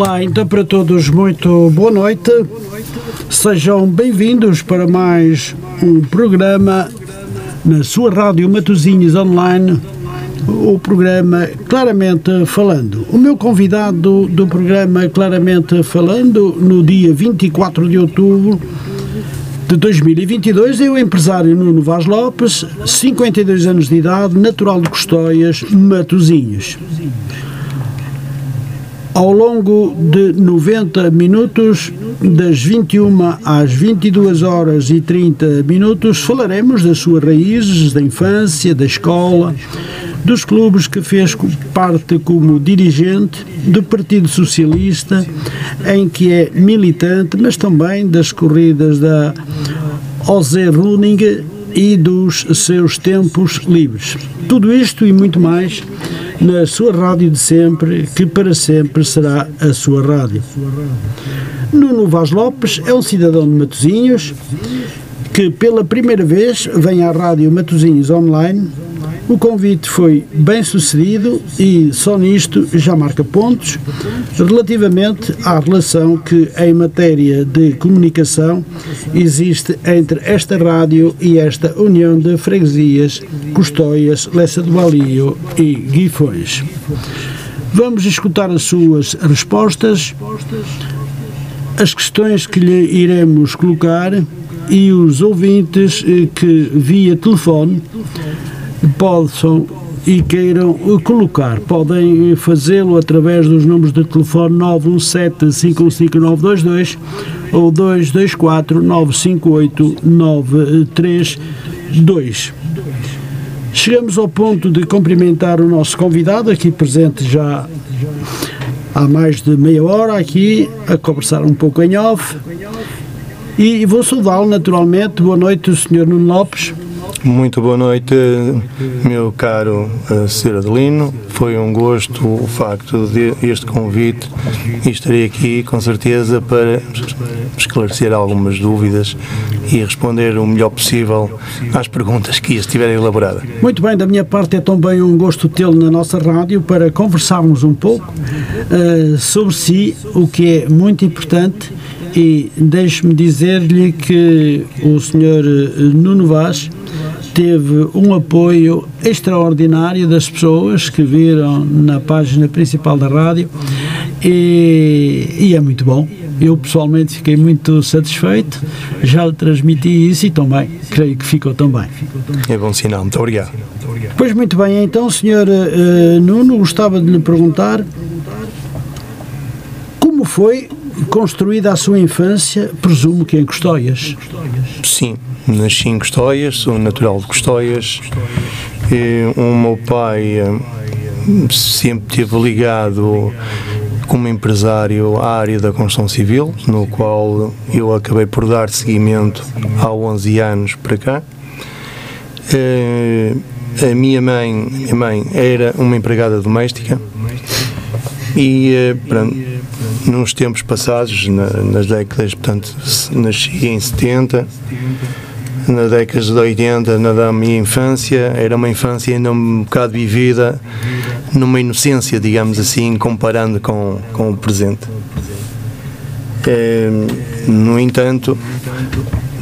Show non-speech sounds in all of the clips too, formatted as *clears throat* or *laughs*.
Olá, então para todos, muito boa noite. Sejam bem-vindos para mais um programa na sua rádio Matosinhos Online, o programa Claramente Falando. O meu convidado do programa Claramente Falando, no dia 24 de outubro de 2022, é o empresário Nuno Vaz Lopes, 52 anos de idade, natural de Custóias, Matosinhos. Ao longo de 90 minutos, das 21 às 22 horas e 30 minutos, falaremos das suas raízes, da infância, da escola, dos clubes que fez parte como dirigente, do Partido Socialista, em que é militante, mas também das corridas da Ose Running e dos seus tempos livres. Tudo isto e muito mais na sua rádio de sempre, que para sempre será a sua rádio. Nuno Vaz Lopes é um cidadão de Matosinhos que pela primeira vez vem à rádio Matosinhos Online o convite foi bem sucedido e só nisto já marca pontos relativamente à relação que, em matéria de comunicação, existe entre esta rádio e esta União de Freguesias, Custóias, Lessa do Balio e Guifões. Vamos escutar as suas respostas, as questões que lhe iremos colocar e os ouvintes eh, que, via telefone, possam e queiram colocar. Podem fazê-lo através dos números de telefone 917-515-922 ou 224-958-932. Chegamos ao ponto de cumprimentar o nosso convidado, aqui presente já há mais de meia hora, aqui a conversar um pouco em off. E vou saudá-lo naturalmente. Boa noite, Sr. Nuno Lopes. Muito boa noite, meu caro uh, Sr. Adelino. Foi um gosto o facto de este convite e estarei aqui com certeza para esclarecer algumas dúvidas e responder o melhor possível às perguntas que estiverem elaboradas. Muito bem, da minha parte é também um gosto tê-lo na nossa rádio para conversarmos um pouco uh, sobre si, o que é muito importante e deixe-me dizer-lhe que o Sr. Eh, Nuno Vaz teve um apoio extraordinário das pessoas que viram na página principal da rádio e, e, é muito bom. Eu pessoalmente fiquei muito satisfeito, já lhe transmiti isso e também creio que ficou também. É bom sinal, muito obrigado. Pois muito bem, então, Sr. Uh, Nuno, gostava de lhe perguntar como foi construída a sua infância, presumo que em Custóias. Sim, nasci em Custóias, sou natural de Custóias. E o meu pai eh, sempre esteve ligado como empresário à área da construção civil, no qual eu acabei por dar seguimento há 11 anos para cá. Eh, a minha mãe, minha mãe era uma empregada doméstica e eh, pronto, nos tempos passados, na, nas décadas, portanto, nasci em 70, na década de 80, na minha infância, era uma infância ainda um bocado vivida numa inocência, digamos assim, comparando com, com o presente. É, no entanto,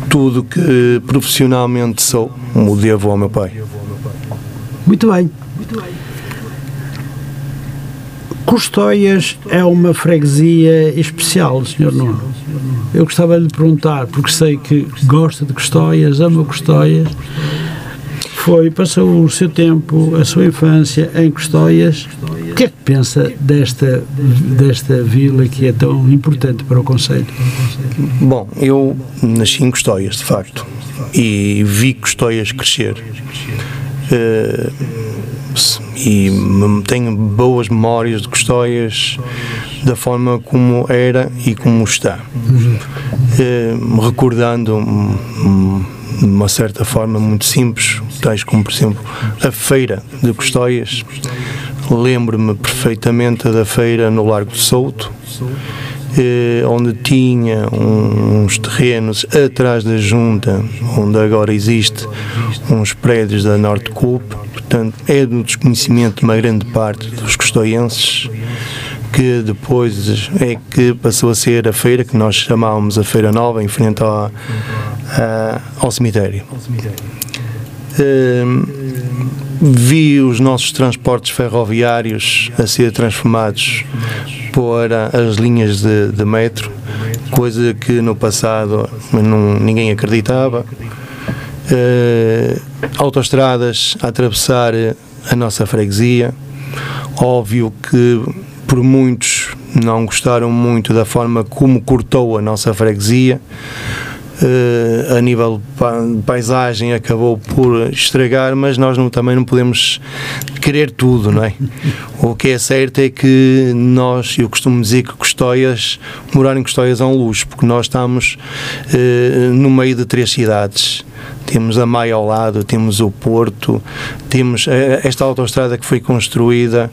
tudo que profissionalmente sou, o devo ao meu pai. Muito bem. Muito bem. Custóias é uma freguesia especial, Sr. Nuno. Eu gostava de lhe perguntar, porque sei que gosta de Custóias, ama Custóias. Foi, passou o seu tempo, a sua infância em Custóias. O que é que pensa desta, desta vila que é tão importante para o Conselho? Bom, eu nasci em Custóias, de facto, e vi Custóias crescer. Uh, e tenho boas memórias de Custóias da forma como era e como está. Eh, recordando de uma certa forma muito simples, tais como, por exemplo, a feira de Custóias. Lembro-me perfeitamente da feira no Largo de Souto, onde tinha uns terrenos atrás da junta, onde agora existe uns prédios da Norte Coop, portanto é do desconhecimento de uma grande parte dos custoienses que depois é que passou a ser a feira que nós chamávamos a Feira Nova, em frente ao, a, ao cemitério. Uh, vi os nossos transportes ferroviários a ser transformados para as linhas de, de metro, coisa que no passado não, ninguém acreditava. Uh, autoestradas a atravessar a nossa freguesia. Óbvio que por muitos não gostaram muito da forma como cortou a nossa freguesia. Uh, a nível de paisagem acabou por estragar, mas nós não, também não podemos querer tudo, não é? *laughs* O que é certo é que nós, eu costumo dizer que Custóias, morar em Custóias é um luxo, porque nós estamos uh, no meio de três cidades temos a Maia ao lado, temos o Porto, temos eh, esta autoestrada que foi construída,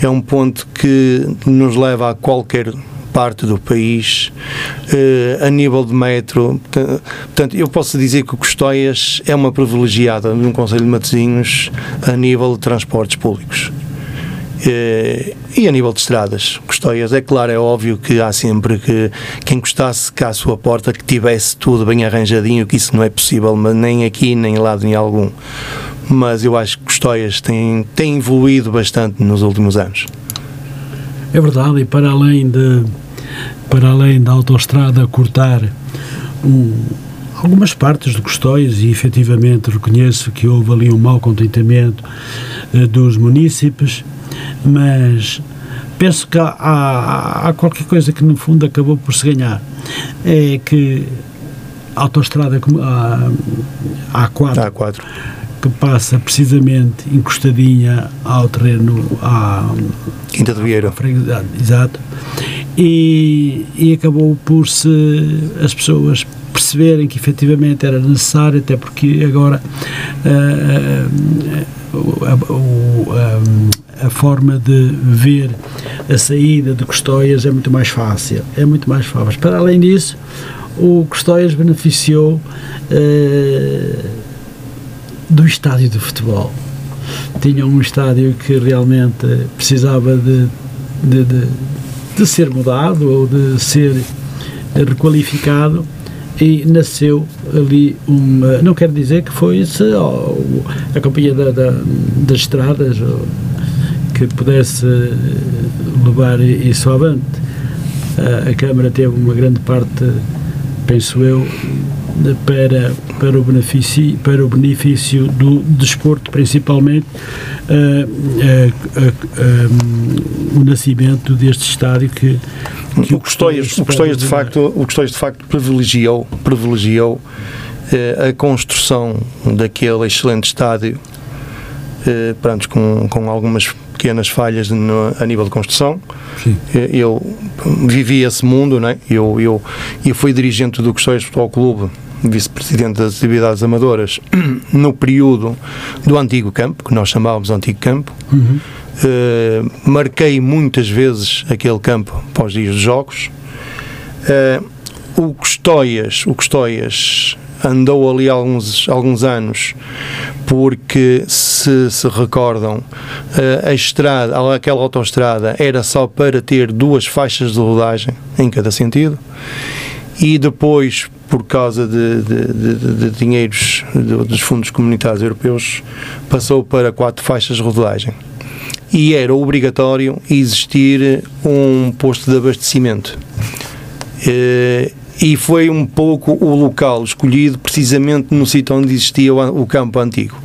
é um ponto que nos leva a qualquer parte do país, eh, a nível de metro. Portanto, eu posso dizer que Custóias é uma privilegiada no Conselho de Matosinhos a nível de transportes públicos. Eh, e a nível de estradas, Custóias, é claro, é óbvio que há sempre que quem gostasse cá à sua porta que tivesse tudo bem arranjadinho, que isso não é possível, mas nem aqui, nem em lado em algum. Mas eu acho que Custóias tem, tem evoluído bastante nos últimos anos. É verdade, e para além de para além da autoestrada cortar um, algumas partes de Custóias e efetivamente reconheço que houve ali um mau contentamento uh, dos munícipes, mas penso que há, há, há, qualquer coisa que no fundo acabou por se ganhar. É que a autoestrada a A4, A4 que passa precisamente encostadinha ao terreno à Quinta do Vieira. Exato. E, e acabou por se as pessoas perceberem que efetivamente era necessário, até porque agora uh, uh, uh, a forma de ver a saída de Custóias é muito mais fácil. É muito mais fácil. Para além disso, o Custóias beneficiou uh, do estádio de futebol. Tinha um estádio que realmente precisava de, de, de, de ser mudado ou de ser requalificado e nasceu ali uma. Não quero dizer que foi a companhia da, da, das estradas que pudesse levar isso avante. A, a Câmara teve uma grande parte, penso eu, para, para, o benefício, para o benefício do desporto, principalmente o nascimento deste estádio que, que o Custóias, o Custóias de facto o Custóias de facto privilegiou privilegiou a construção daquele excelente estádio pronto, com, com algumas pequenas falhas no, a nível de construção. Sim. Eu vivi esse mundo, né? eu, eu, eu fui dirigente do Custóias Futebol Clube, vice-presidente das atividades amadoras, *clears throat* no período do antigo campo, que nós chamávamos antigo campo. Uhum. Uh, marquei muitas vezes aquele campo para os dias dos jogos. Uh, o Custóias, o Custóias andou ali alguns, alguns anos, porque se se recordam, eh, a estrada, aquela autoestrada era só para ter duas faixas de rodagem em cada sentido, e depois, por causa de, de, de, de dinheiros dos fundos comunitários europeus, passou para quatro faixas de rodagem. E era obrigatório existir um posto de abastecimento. Eh, e foi um pouco o local escolhido precisamente no sítio onde existia o, campo antigo.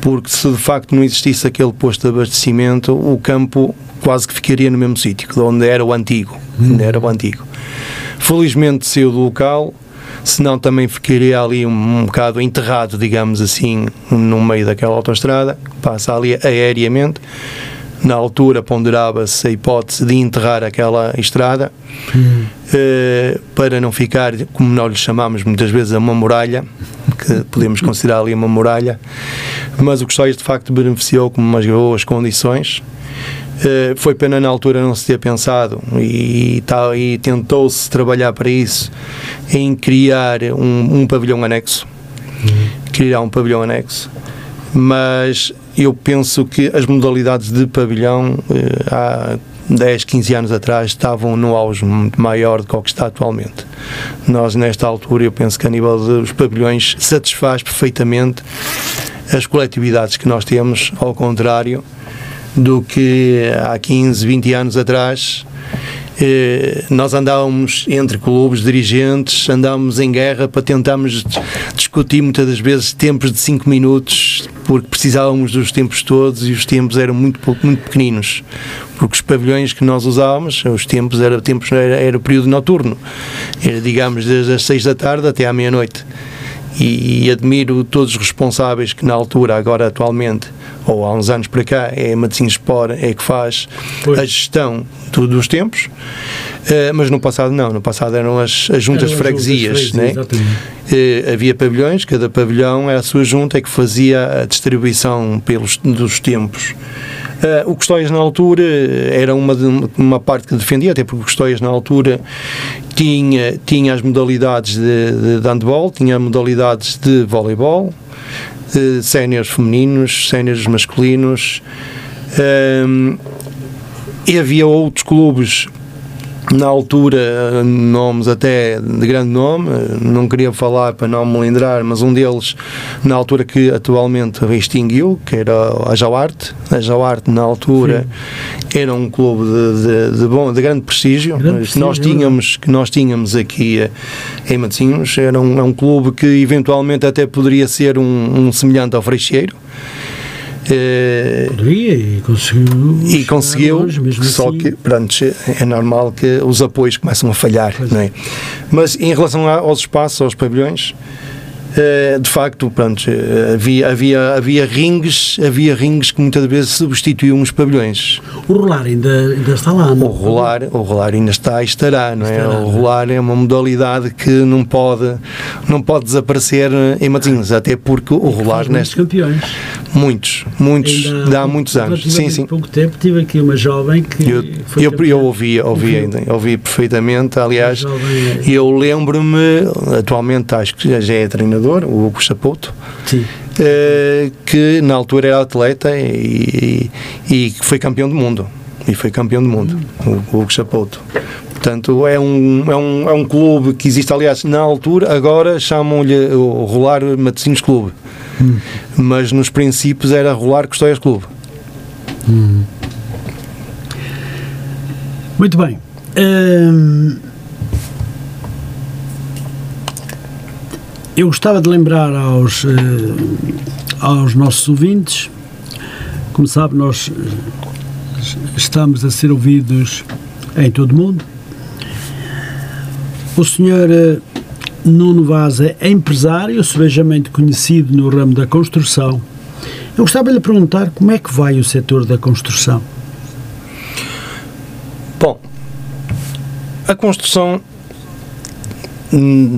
Porque se de facto não existisse aquele posto de abastecimento, o campo quase que ficaria no mesmo sítio, onde era o antigo. Onde era o antigo. Felizmente saiu do local, senão também ficaria ali um, um bocado enterrado, digamos assim, no meio daquela autoestrada, passa ali aéreamente na altura ponderava-se a hipótese de enterrar aquela estrada hum. uh, para não ficar, como nós lhe chamamos muitas vezes, uma muralha, que podemos considerar ali uma muralha, mas o Custóias de facto beneficiou com umas boas condições. Uh, foi pena na altura não se ter pensado e, tá, e tentou-se trabalhar para isso em criar um, um pavilhão anexo. Hum. Criar um pavilhão anexo mas eu penso que as modalidades de pavilhão, eh, há, 10, 15 anos atrás estavam no auge muito maior do que o que está atualmente. Nós, nesta altura, eu penso que a nível dos pavilhões satisfaz perfeitamente as coletividades que nós temos, ao contrário do que há 15, 20 anos atrás eh, nós andávamos entre clubes, dirigentes, andávamos em guerra para tentarmos discutir muitas das vezes tempos de 5 minutos, porque precisávamos dos tempos todos e os tempos eram muito, muito pequeninos. Porque os pavilhões que nós usávamos, os tempos era, tempos era, era o período noturno, era digamos desde as 6 da tarde até à meia-noite. E, e admiro todos os responsáveis que na altura, agora atualmente, ou há uns anos para cá, é a Medicina Sport é que faz pois. a gestão do, dos tempos, uh, mas no passado não, no passado eram as, as juntas de freguesias, né? Uh, havia pavilhões, cada pavilhão era a sua junta é que fazia a distribuição pelos, dos tempos. Uh, o Custóias na altura era uma, uma parte que defendia, até porque o Custóias na altura tinha, tinha as modalidades de, de, handball, tinha modalidades de voleibol, uh, séniores femininos, séniores masculinos. Um, e havia outros clubes na altura, nomes até de grande nome, não queria falar para não me lembrar, mas um deles, na altura que atualmente extinguiu, que era a Jauarte. A Jauarte, na altura, Sim. era um clube de, de, de, bom, de grande prestígio. Grande prestígio nós tínhamos, que nós tínhamos aqui eh, em Matosinhos, era um, é um clube que eventualmente até poderia ser um, um semelhante ao Freixeiro. Poderia e conseguiu. E conseguiu, longe, só assim. que pronto, é normal que os apoios começam a falhar. Não é? Mas em relação aos espaços, aos pavilhões, eh, de facto, pronto, eh, havia, havia, havia ringues, havia ringues que muitas vezes substituíam os pavilhões. O rolar ainda, ainda está lá, não? O rolar, o rolar ainda está e estará, não é? Estará, o é? rolar é uma modalidade que não pode, não pode desaparecer em Matosinhos, até porque o rolar neste campeões. Muitos, muitos, ainda há muitos anos. Sim, sim. pouco tempo tive aqui uma jovem que eu, eu, eu ouvi, ouvi ainda, ouvi perfeitamente, aliás, é- eu lembro-me, atualmente acho que já é treinador treinador, o Hugo Chapoto, uh, que na altura era atleta e, e, foi campeão do mundo. E foi campeão do mundo, hum. o, o Hugo Chapoto. Portanto, é um, é, um, é um clube que existe, aliás, na altura, agora chamam-lhe o Rolar Matosinhos Clube. Hum. Mas nos princípios era Rolar Custóias Clube. Hum. Muito bem. Hum, Eu gostava de lembrar aos, uh, aos nossos ouvintes, como sabe, nós eh, estamos a ser ouvidos em todo o mundo. O senhor uh, Nuno Vaz é empresário, sebejamente conhecido no ramo da construção. Eu gostava de lhe perguntar como é que vai o setor da construção. Bom, a construção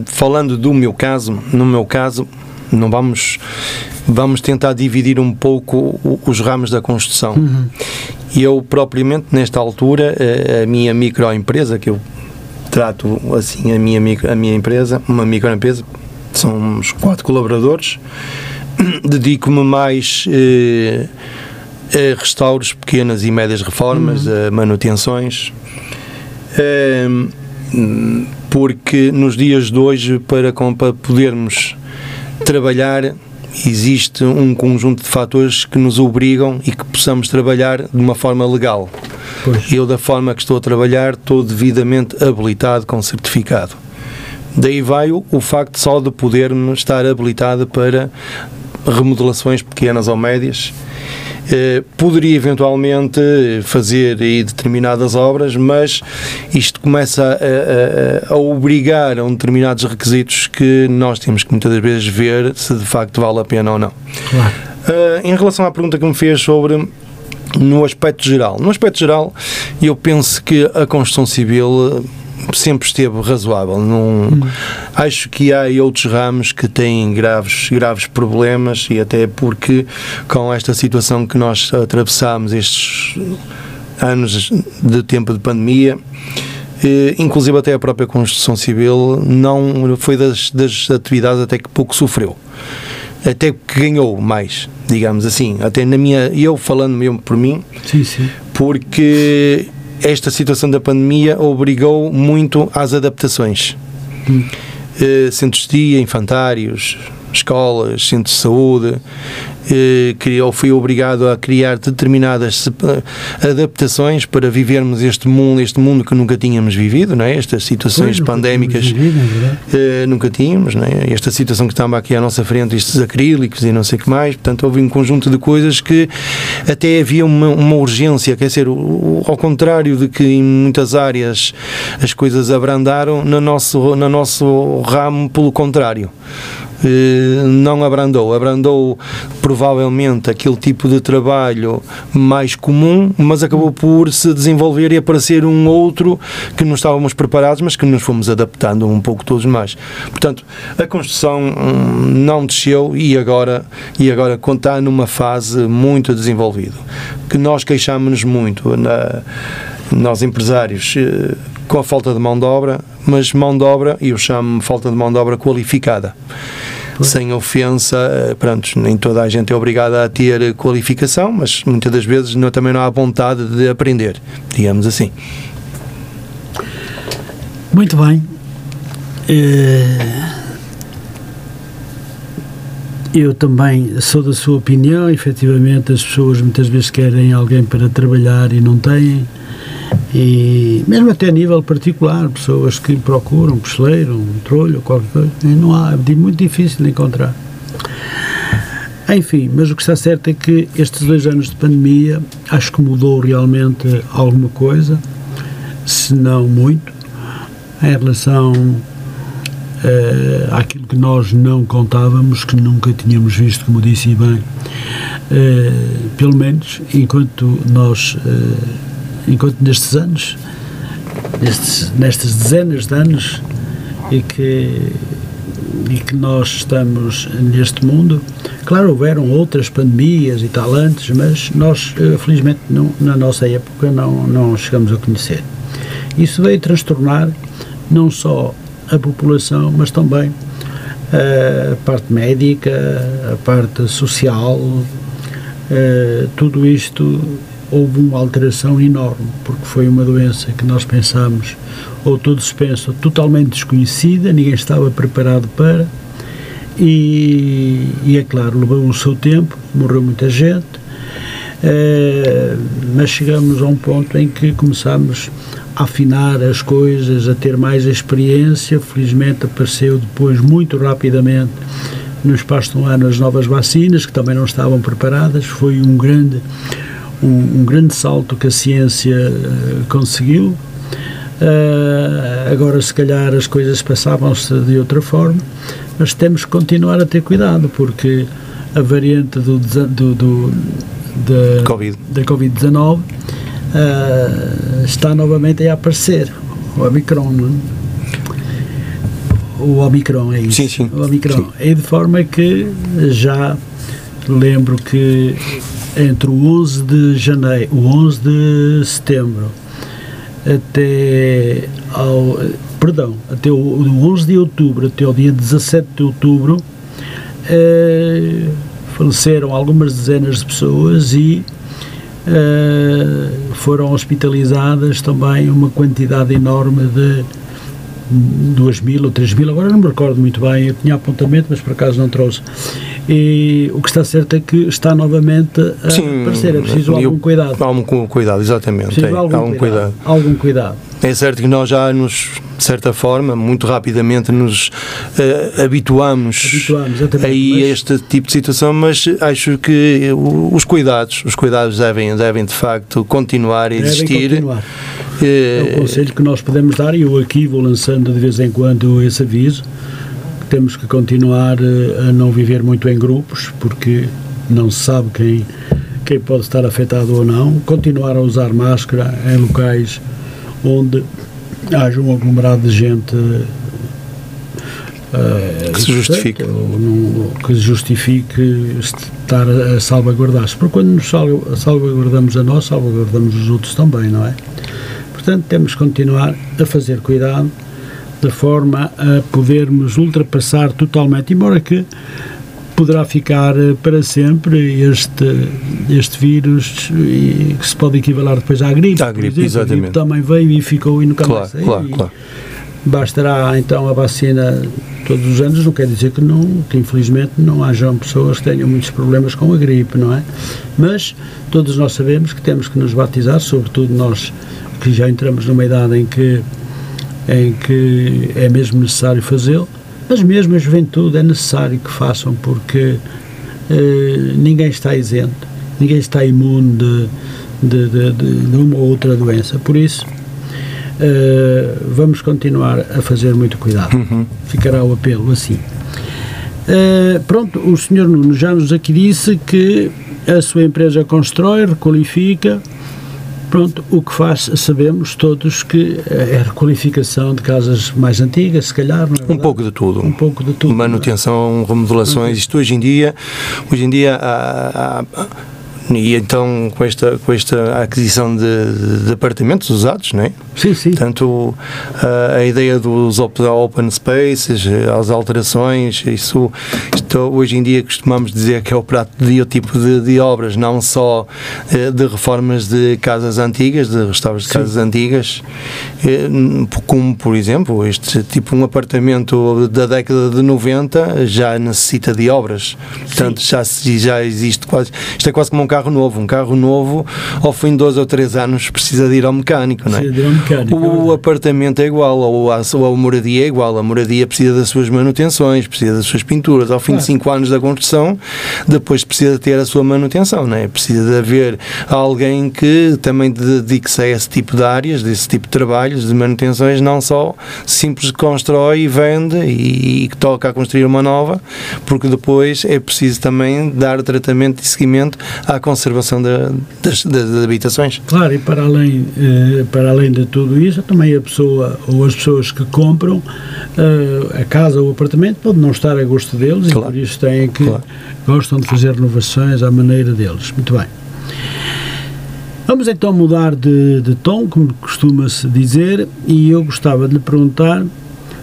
falando do meu caso, no meu caso, não vamos vamos tentar dividir um pouco os ramos da construção. Uhum. Eu propriamente nesta altura a, minha microempresa que eu trato assim a minha micro, a minha empresa, uma microempresa, somos quatro colaboradores, *coughs* dedico-me mais eh, a restauros, pequenas e médias reformas, uhum. a manutenções. Eh, porque nos dias de hoje, para, para podermos trabalhar, existe um conjunto de fatores que nos obrigam e que possamos trabalhar de uma forma legal. Pois. Eu, da forma que estou a trabalhar, estou devidamente habilitado com certificado. Daí vai o, facto só de podermos estar habilitado para remodelações pequenas ou médias poderia eventualmente fazer aí determinadas obras, mas isto começa a, a, a, obrigar a um determinados requisitos que nós temos que muitas vezes ver se de facto vale a pena ou não. Claro. Uh, em relação à pergunta que me fez sobre no aspecto geral. No aspecto geral, eu penso que a construção civil sempre esteve razoável. Não, hum. Acho que há outros ramos que têm graves, graves problemas e até porque com esta situação que nós atravessamos estes anos de tempo de pandemia, eh, inclusive até a própria construção civil não foi das, das atividades até que pouco sofreu até que ganhou mais, digamos assim, até na minha, eu falando mesmo por mim, sim, sim. porque esta situação da pandemia obrigou muito às adaptações. Hum. Uh, centros de dia, infantários, escolas, centros de saúde, eh, criou, fui obrigado a criar determinadas adaptações para vivermos este mundo, este mundo que nunca tínhamos vivido, não é? Estas situações pois, pandémicas vivido, é eh, nunca tínhamos, não é? Esta situação que estava aqui à nossa frente, estes acrílicos e não sei o que mais, portanto houve um conjunto de coisas que até havia uma, uma urgência, quer dizer, ao contrário de que em muitas áreas as coisas abrandaram, no nosso, no nosso ramo, pelo contrário. Eh, não abrandou. Abrandou provavelmente aquele tipo de trabalho mais comum, mas acabou por se desenvolver e aparecer um outro que não estávamos preparados, mas que nos fomos adaptando um pouco todos mais. Portanto, a construção hum, não desceu e agora, e agora está numa fase muito desenvolvida. Que nós queixámos-nos muito na, nós empresários eh, com a falta de mão de obra, mas mão de obra, e eu chamo falta de mão de obra qualificada. Sem ofensa, eh, pronto, nem toda a gente é obrigada a ter qualificação, mas muitas das vezes não, também não há vontade de aprender, digamos assim. Muito bem. Eh, eu também sou da sua opinião, efetivamente as pessoas muitas vezes querem alguém para trabalhar e não têm e mesmo até a nível particular, pessoas que procuram pesteleiro, um trolho, qualquer coisa, não há, é muito difícil de encontrar. Enfim, mas o que está certo é que estes dois anos de pandemia acho que mudou realmente alguma coisa, se não muito, em relação uh, àquilo que nós não contávamos, que nunca tínhamos visto, como disse bem, uh, pelo menos enquanto nós. Uh, enquanto nestes anos, nestes, nestas dezenas de anos, e que, e que nós estamos neste mundo, claro, houveram outras pandemias e tal antes, mas nós, eh, felizmente, não, na nossa época não, não chegamos a conhecer. Isso veio transtornar não só a população, mas também a parte médica, a parte social, eh, tudo isto houve uma alteração enorme, porque foi uma doença que nós pensamos, ou todos pensam, totalmente desconhecida, ninguém estava preparado para, e, e é claro, levou o seu tempo, morreu muita gente, eh, mas chegamos a um ponto em que começamos a afinar as coisas, a ter mais experiência, felizmente apareceu depois muito rapidamente no espaço de um ano as novas vacinas, que também não estavam preparadas, foi um grande um, um grande salto que a ciência uh, conseguiu. Uh, agora, se calhar, as coisas passavam-se de outra forma, mas temos que continuar a ter cuidado, porque a variante do, do, do da, COVID. da Covid-19 uh, está novamente a aparecer, o Omicron. Não? É? O Omicron é isso. Sim, sim. O Omicron. Sim. É de forma que já lembro que entre o 11 de janeiro, o 11 de setembro até ao, perdão, até o, o 11 de outubro até o dia 17 de outubro eh, faleceram algumas dezenas de pessoas e eh, foram hospitalizadas também uma quantidade enorme de 2 mil ou 3 mil, agora não me recordo muito bem, eu tinha apontamento, mas por acaso não trouxe. E o que está certo é que está novamente a Sim, aparecer, é preciso algum cuidado. Algum cuidado, exatamente. É, algum, algum cuidado, cuidado. Algum cuidado. É certo que nós já nos, de certa forma, muito rapidamente nos uh, habituamos, habituamos a este tipo de situação, mas acho que os cuidados, os cuidados devem, devem de facto continuar a existir. Continuar. É o conselho que nós podemos dar e eu aqui vou lançando de vez em quando esse aviso temos que continuar eh, a não viver muito em grupos porque não se sabe quem, quem pode estar afetado ou não, continuar a usar máscara em locais onde haja um aglomerado de gente uh, que se justifique. ou, que justifique estar a salvaguardar-se. Porque quando nos salvaguardamos a nós salvaguardamos os outros também, não é? Portanto, temos que continuar a fazer cuidado de forma a podermos ultrapassar totalmente, embora que poderá ficar para sempre este, este vírus e que se pode equivaler depois à gripe. À gripe, exatamente. A gripe também veio e ficou e nunca claro, mais saiu. Claro, claro. Bastará então a vacina todos os anos, não quer dizer que não, que infelizmente não hajam pessoas que tenham muitos problemas com a gripe, não é? Mas todos nós sabemos que temos que nos batizar, sobretudo nós que já entramos numa idade em que em que é mesmo necessário fazê-lo, mas mesmo a juventude é necessário que façam porque eh, ninguém está isento, ninguém está imune de, de, de, de uma ou outra doença. Por isso, Uh, vamos continuar a fazer muito cuidado. Uhum. Ficará o apelo assim. Uh, pronto, o senhor Nuno já nos aqui disse que a sua empresa constrói, requalifica. Pronto, o que faz, sabemos todos que é a requalificação de casas mais antigas, se calhar. É um pouco de tudo. Um pouco de tudo. Manutenção, remodelações, isto hoje em dia, hoje em dia há, há e então, com esta, com esta aquisição de, de apartamentos usados, não é? Sim, sim. Portanto, a, a ideia dos open spaces, as alterações, isso, isto, hoje em dia costumamos dizer que é o prato de o tipo de, de obras, não só eh, de reformas de casas antigas, de restauros de sim. casas antigas, eh, como, por exemplo, este tipo um apartamento da década de 90 já necessita de obras. Portanto, já, já existe quase, isto é quase como um carro carro novo. Um carro novo, ao fim de dois ou três anos, precisa de ir ao mecânico, não é? Precisa de ir ao mecânico. O, é apartamento é igual, ou a, ou a moradia é igual. A moradia precisa das suas manutenções, precisa das suas pinturas. Ao fim claro. de cinco anos da construção, depois precisa ter a sua manutenção, não é? Precisa de haver alguém que também dedique-se a esse tipo de áreas, desse tipo de trabalhos, de manutenções, não só simples constrói e vende e, que toca a construir uma nova, porque depois é preciso também dar tratamento e seguimento à conservação da, das, das, habitações. Claro, e para além, eh, para além de tudo isso, também a pessoa ou as pessoas que compram eh, a casa ou o apartamento pode não estar a gosto deles claro. e por isso têm que claro. gostam de fazer renovações à maneira deles. Muito bem. Vamos então mudar de, de tom, como costuma-se dizer, e eu gostava de lhe perguntar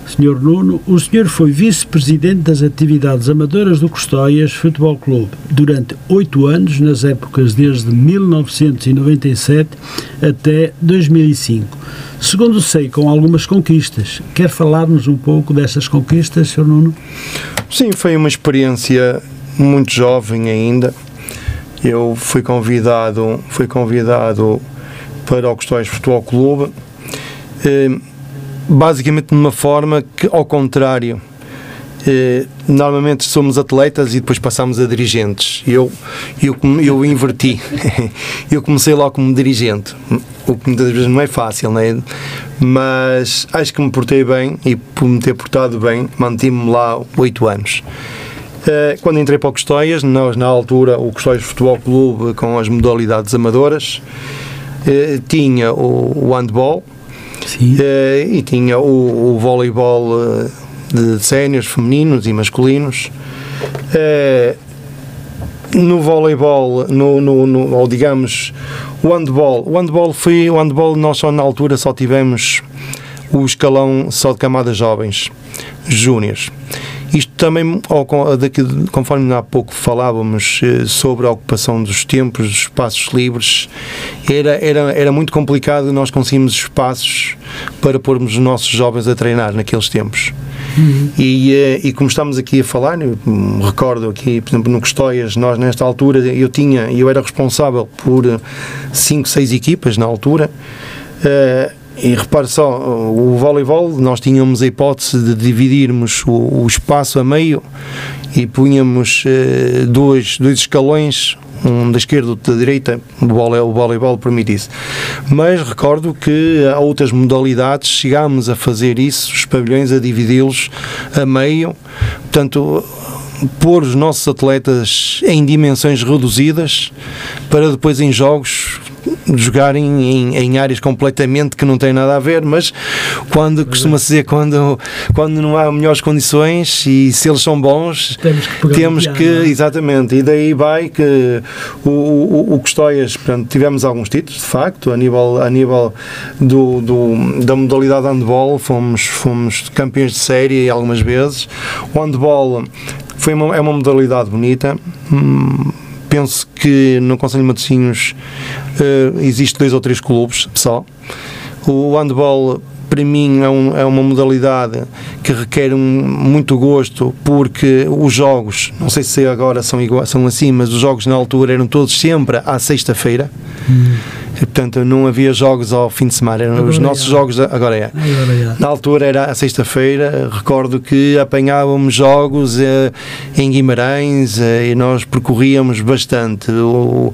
Senhor Nuno, o senhor foi vice-presidente das atividades amadoras do Custóias Futebol Clube durante oito anos, nas épocas desde 1997 até 2005. Segundo sei, com algumas conquistas. Quer falar-nos um pouco dessas conquistas, Sr. Nuno? Sim, foi uma experiência muito jovem ainda. Eu fui convidado, fui convidado para o Custóias Futebol Clube. Eh, basicamente de uma forma que, ao contrário, eh, normalmente somos atletas e depois passamos a dirigentes. Eu, eu, eu inverti. *laughs* eu comecei logo como dirigente, o que muitas vezes não é fácil, não é? mas acho que me portei bem e por me ter portado bem, mantive-me lá oito anos. Eh, quando entrei para o Custóias, nós na altura, o Custóias Futebol Clube com as modalidades amadoras, eh, tinha o, o handball, Uh, e tinha o, o voleibol uh, de séniores femininos e masculinos. Uh, no voleibol, no, no, no, ou digamos, o handball. O handball foi, o handball nós só na altura só tivemos o escalão só de camadas jovens, júniores. Isto também, conforme há pouco falávamos eh, sobre a ocupação dos tempos, dos espaços livres, era, era, era muito complicado nós conseguirmos espaços para pormos os nossos jovens a treinar naqueles tempos. Uhum. E, eh, e como estamos aqui a falar, recordo aqui, por exemplo, no Custóias, nós nesta altura, eu tinha, eu era responsável por 5, 6 equipas na altura. Uh, e repare só, o voleibol, nós tínhamos a hipótese de dividirmos o, o espaço a meio e punhamos eh, dois, dois escalões, um da esquerda outro da direita, o voleibol, o voleibol permite isso. Mas recordo que há outras modalidades, chegámos a fazer isso, os pavilhões a dividi-los a meio, portanto pôr os nossos atletas em dimensões reduzidas para depois em jogos jogarem em, em, áreas completamente que não têm nada a ver, mas quando costuma-se dizer quando, quando não há melhores condições e se eles são bons, temos que, temos que é? exatamente, e daí vai que o, o, o Custóias, portanto, tivemos alguns títulos, de facto, a nível, a nível do, do, da modalidade handball, fomos, fomos campeões de série algumas vezes. O handball foi uma, é uma modalidade bonita. Hum, penso que no Conselho de Matosinhos uh, existe dois ou três clubes só. O handball para mim é, um, é, uma modalidade que requer um, muito gosto porque os jogos, não sei se agora são, são assim, mas os jogos na altura eram todos sempre à sexta-feira. Hum. E, portanto, não havia jogos ao fim de semana, eram agora os nossos é. jogos, agora é. agora é. Na altura era a sexta-feira, recordo que apanhávamos jogos eh, em Guimarães eh, e nós percorríamos bastante, o,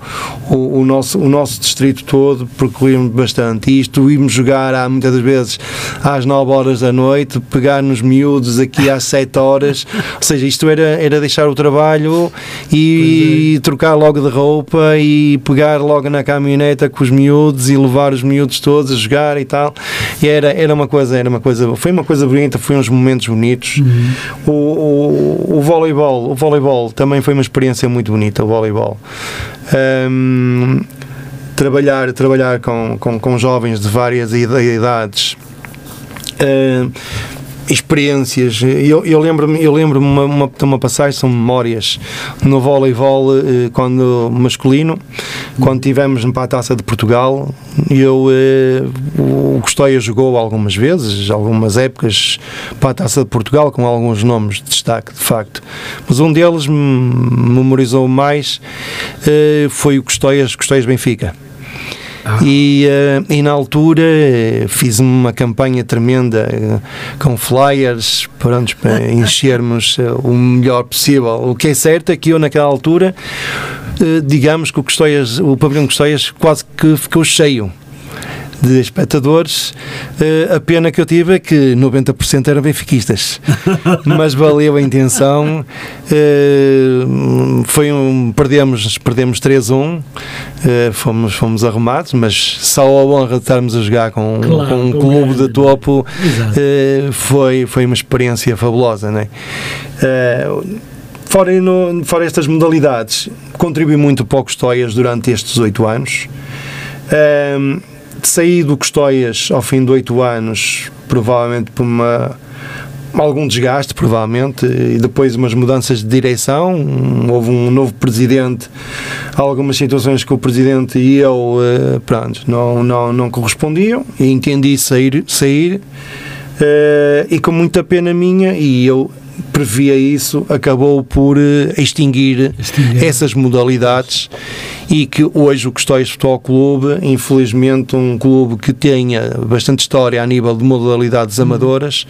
o, o, nosso, o nosso distrito todo percorríamos bastante. E isto íamos jogar há muitas das vezes às 9 horas da noite, pegar nos miúdos aqui às 7 horas, *laughs* ou seja, isto era, era deixar o trabalho e é. trocar logo de roupa e pegar logo na caminhoneta com os miúdos e levar os miúdos todos a jogar e tal. E era, era uma coisa, era uma coisa, foi uma coisa bonita, foi uns momentos bonitos. Uhum. O, o, o, voleibol, o voleibol também foi uma experiência muito bonita, o voleibol. Um, trabalhar, trabalhar com, com, com jovens de várias idades. Uh, experiências. Eu, eu lembro-me eu lembro uma, uma, uma passagem, são memórias no voleibol eh, quando masculino, quando tivemos para a Taça de Portugal, eu eh, o Custóia jogou algumas vezes, algumas épocas para a Taça de Portugal com alguns nomes de destaque, de facto. Mas um deles me memorizou mais eh, foi o Custóias, Custóias Benfica. Ah. E, uh, e na altura fiz uma campanha tremenda uh, com flyers pronto, para *laughs* enchermos o melhor possível. O que é certo é que eu, naquela altura, digamos que o, Custóias, o pavilhão de Custóias quase que ficou cheio de espectadores. Uh, a pena que eu tive é que 90% eram benfiquistas, *laughs* mas valeu a intenção. Uh, foi um, perdemos, perdemos 3-1, uh, eh, fomos, fomos arrumados, mas só a honra de estarmos a jogar com, claro, com um clube de topo foi, foi uma experiência fabulosa. Né? Fora, no, fora estas modalidades, contribuí muito para o Custóias durante estes oito anos. Uh, saí do Custóias ao fim de oito anos, provavelmente por uma algum desgaste, provavelmente, e depois umas mudanças de direção. Houve um novo presidente, algumas situações que o presidente e eu, eh, pronto, não, não, não correspondiam, e entendi sair, sair eh, e com muita pena minha, e eu previa isso, acabou por eh, extinguir, extinguir. essas modalidades e que hoje o Custóias Futebol Clube, infelizmente um clube que tenha bastante história a nível de modalidades uhum. amadoras,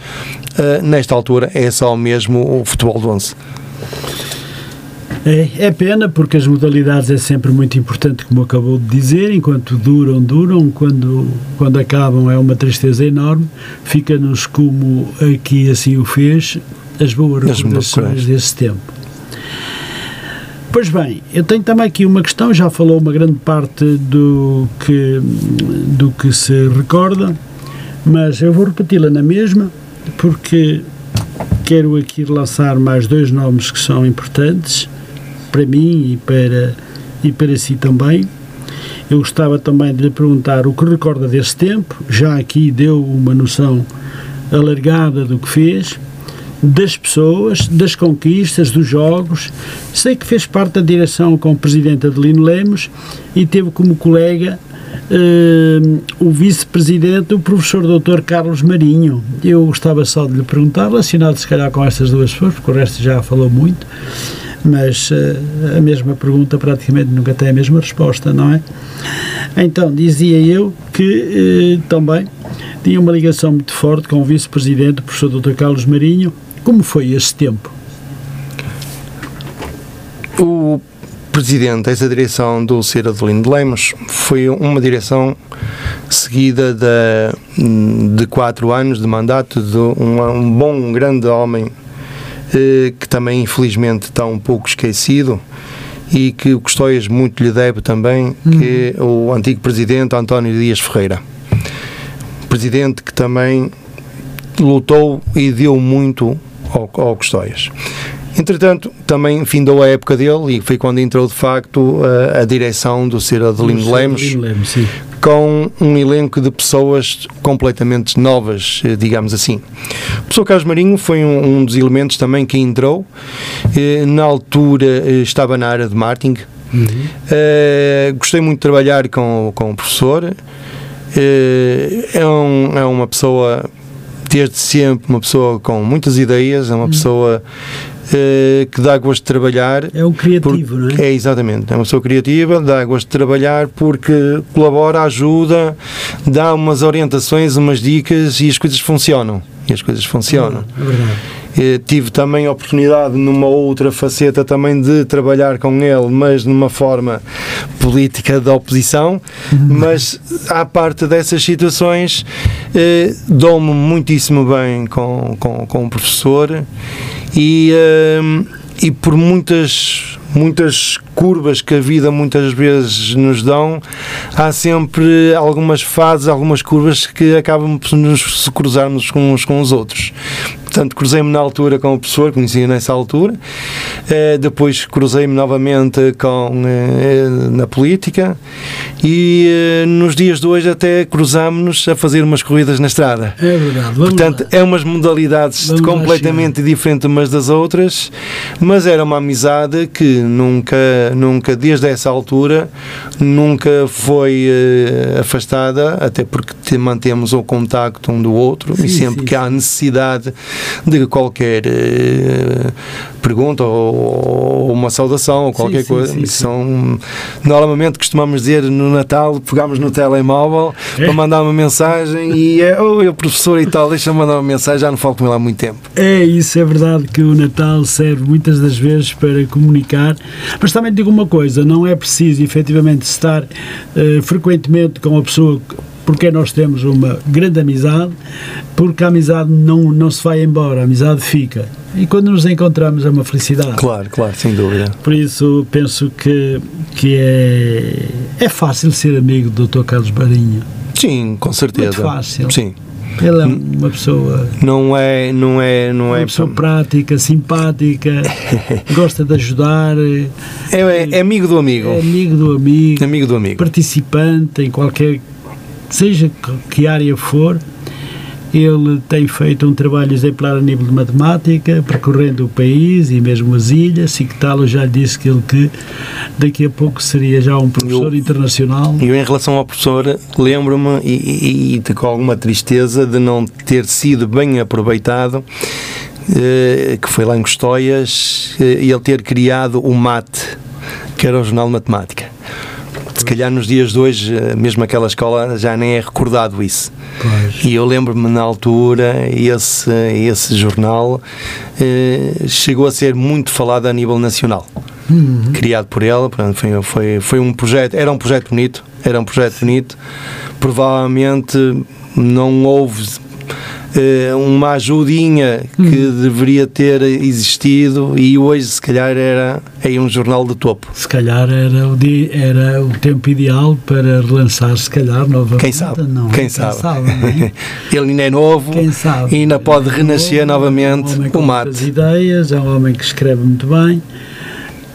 uh, nesta altura é só mesmo o futebol de 11. É, é, pena porque as modalidades é sempre muito importante, como acabou de dizer, enquanto duram, duram, quando, quando acabam é uma tristeza enorme, fica-nos como aqui assim o fez, as boas recordações desse tempo. Pois bem, eu tenho também aqui uma questão, já falou uma grande parte do que, do que se recorda, mas eu vou repeti-la na mesma, porque quero aqui lançar mais dois nomes que são importantes para mim e para, e para si também. Eu gostava também de lhe perguntar o que recorda desse tempo, já aqui deu uma noção alargada do que fez, das pessoas, das conquistas, dos jogos. Sei que fez parte da direção com o presidente Adelino Lemos e teve como colega uh, o vice-presidente, o professor Dr. Carlos Marinho. Eu gostava só de lhe perguntar, relacionado se calhar com estas duas pessoas, porque o resto já falou muito, mas uh, a mesma pergunta praticamente nunca tem a mesma resposta, não é? Então, dizia eu que uh, também tinha uma ligação muito forte com o vice-presidente, o professor Dr. Carlos Marinho, como foi esse tempo? O presidente dessa direção do Ciro Adelino de Lemos foi uma direção seguida de, de quatro anos de mandato de um, um bom, um grande homem eh, que também infelizmente está um pouco esquecido e que o Custóias muito lhe deve também, uhum. que é o antigo presidente António Dias Ferreira. Presidente que também lutou e deu muito ao, ao Custóias. Entretanto, também findou a época dele e foi quando entrou de facto a, a direção do. Adelino Lemos, Lemos com um elenco de pessoas completamente novas, eh, digamos assim. O professor Carlos Marinho foi um, um dos elementos também que entrou. Eh, na altura eh, estava na área de marketing. Uhum. gostei muito de trabalhar com, com o professor. é, um, é uma pessoa desde sempre uma pessoa com muitas ideias, é uma uhum. pessoa uh, que dá gosto de trabalhar. É um criativo, não é? É, exatamente. É uma pessoa criativa, dá gosto de trabalhar porque colabora, ajuda, dá umas orientações, umas dicas e as coisas funcionam. E as coisas funcionam. É verdade. Eh, tive também a oportunidade numa outra faceta também de trabalhar com ele, mas numa forma política da oposição, uhum. mas à parte dessas situações eh, dou-me muitíssimo bem com, com, com o professor e, uh, e por muitas muitas curvas que a vida muitas vezes nos dão, há sempre algumas fases, algumas curvas que acabam por nos cruzarmos uns com os outros. Portanto, cruzei-me na altura com o professor, conhecia nessa altura, eh, depois cruzei-me novamente com, eh, na política e nos dias de hoje até cruzámos-nos a fazer umas corridas na estrada. É verdade. Vamos Portanto, lá. é umas modalidades Vamos completamente diferentes umas das outras, mas era uma amizade que nunca, nunca desde essa altura, nunca foi afastada, até porque mantemos o contacto um do outro sim, e sempre sim, que há necessidade de qualquer uh, pergunta ou, ou, uma saudação ou qualquer sim, coisa. Sim, sim, São, normalmente costumamos dizer no Natal, pegamos no telemóvel é. para mandar uma mensagem e é, oh, eu professor e tal, deixa-me mandar uma mensagem, já não falo com ele há muito tempo. É, isso é verdade que o Natal serve muitas das vezes para comunicar, mas também digo uma coisa, não é preciso efetivamente estar uh, frequentemente com a pessoa porque nós temos uma grande amizade, porque a amizade não, não se vai embora, a amizade fica. E quando nos encontramos é uma felicidade. Claro, claro, sem dúvida. Por isso penso que, que é, é fácil ser amigo do Dr. Carlos Barinho. Sim, com certeza. Muito fácil. Sim. Ele é uma pessoa. Não é, não é, não uma é. Uma pessoa prática, simpática, *laughs* gosta de ajudar. É, é, é, amigo do amigo. É amigo do amigo. Amigo do amigo. Participante em qualquer seja que área for, ele tem feito um trabalho exemplar a nível de matemática, percorrendo o país e mesmo as ilhas, e eu já disse que ele que daqui a pouco seria já um professor eu, internacional. Eu, em relação ao professor, lembro-me e, e, e com alguma tristeza de não ter sido bem aproveitado eh, que foi lá em Custóias, eh, ele ter criado o MAT, que era o Jornal de Matemática se calhar nos dias de hoje, eh, mesmo aquela escola, já nem é recordado isso. Pois. E eu lembro-me na altura, esse, esse jornal eh, chegou a ser muito falado a nível nacional. Uhum. Criado por ela, portanto, foi, foi, foi um projeto, era um projeto bonito, era um projeto bonito. Provavelmente não houve uma ajudinha que hum. deveria ter existido e hoje se calhar era aí um jornal de topo. Se calhar era o, dia, era o tempo ideal para relançar, se calhar, novamente. Quem sabe? Não, quem, quem sabe? sabe é? *laughs* Ele ainda é novo e ainda pode renascer novo, novamente é um o mate. ideias, é um homem que escreve muito bem,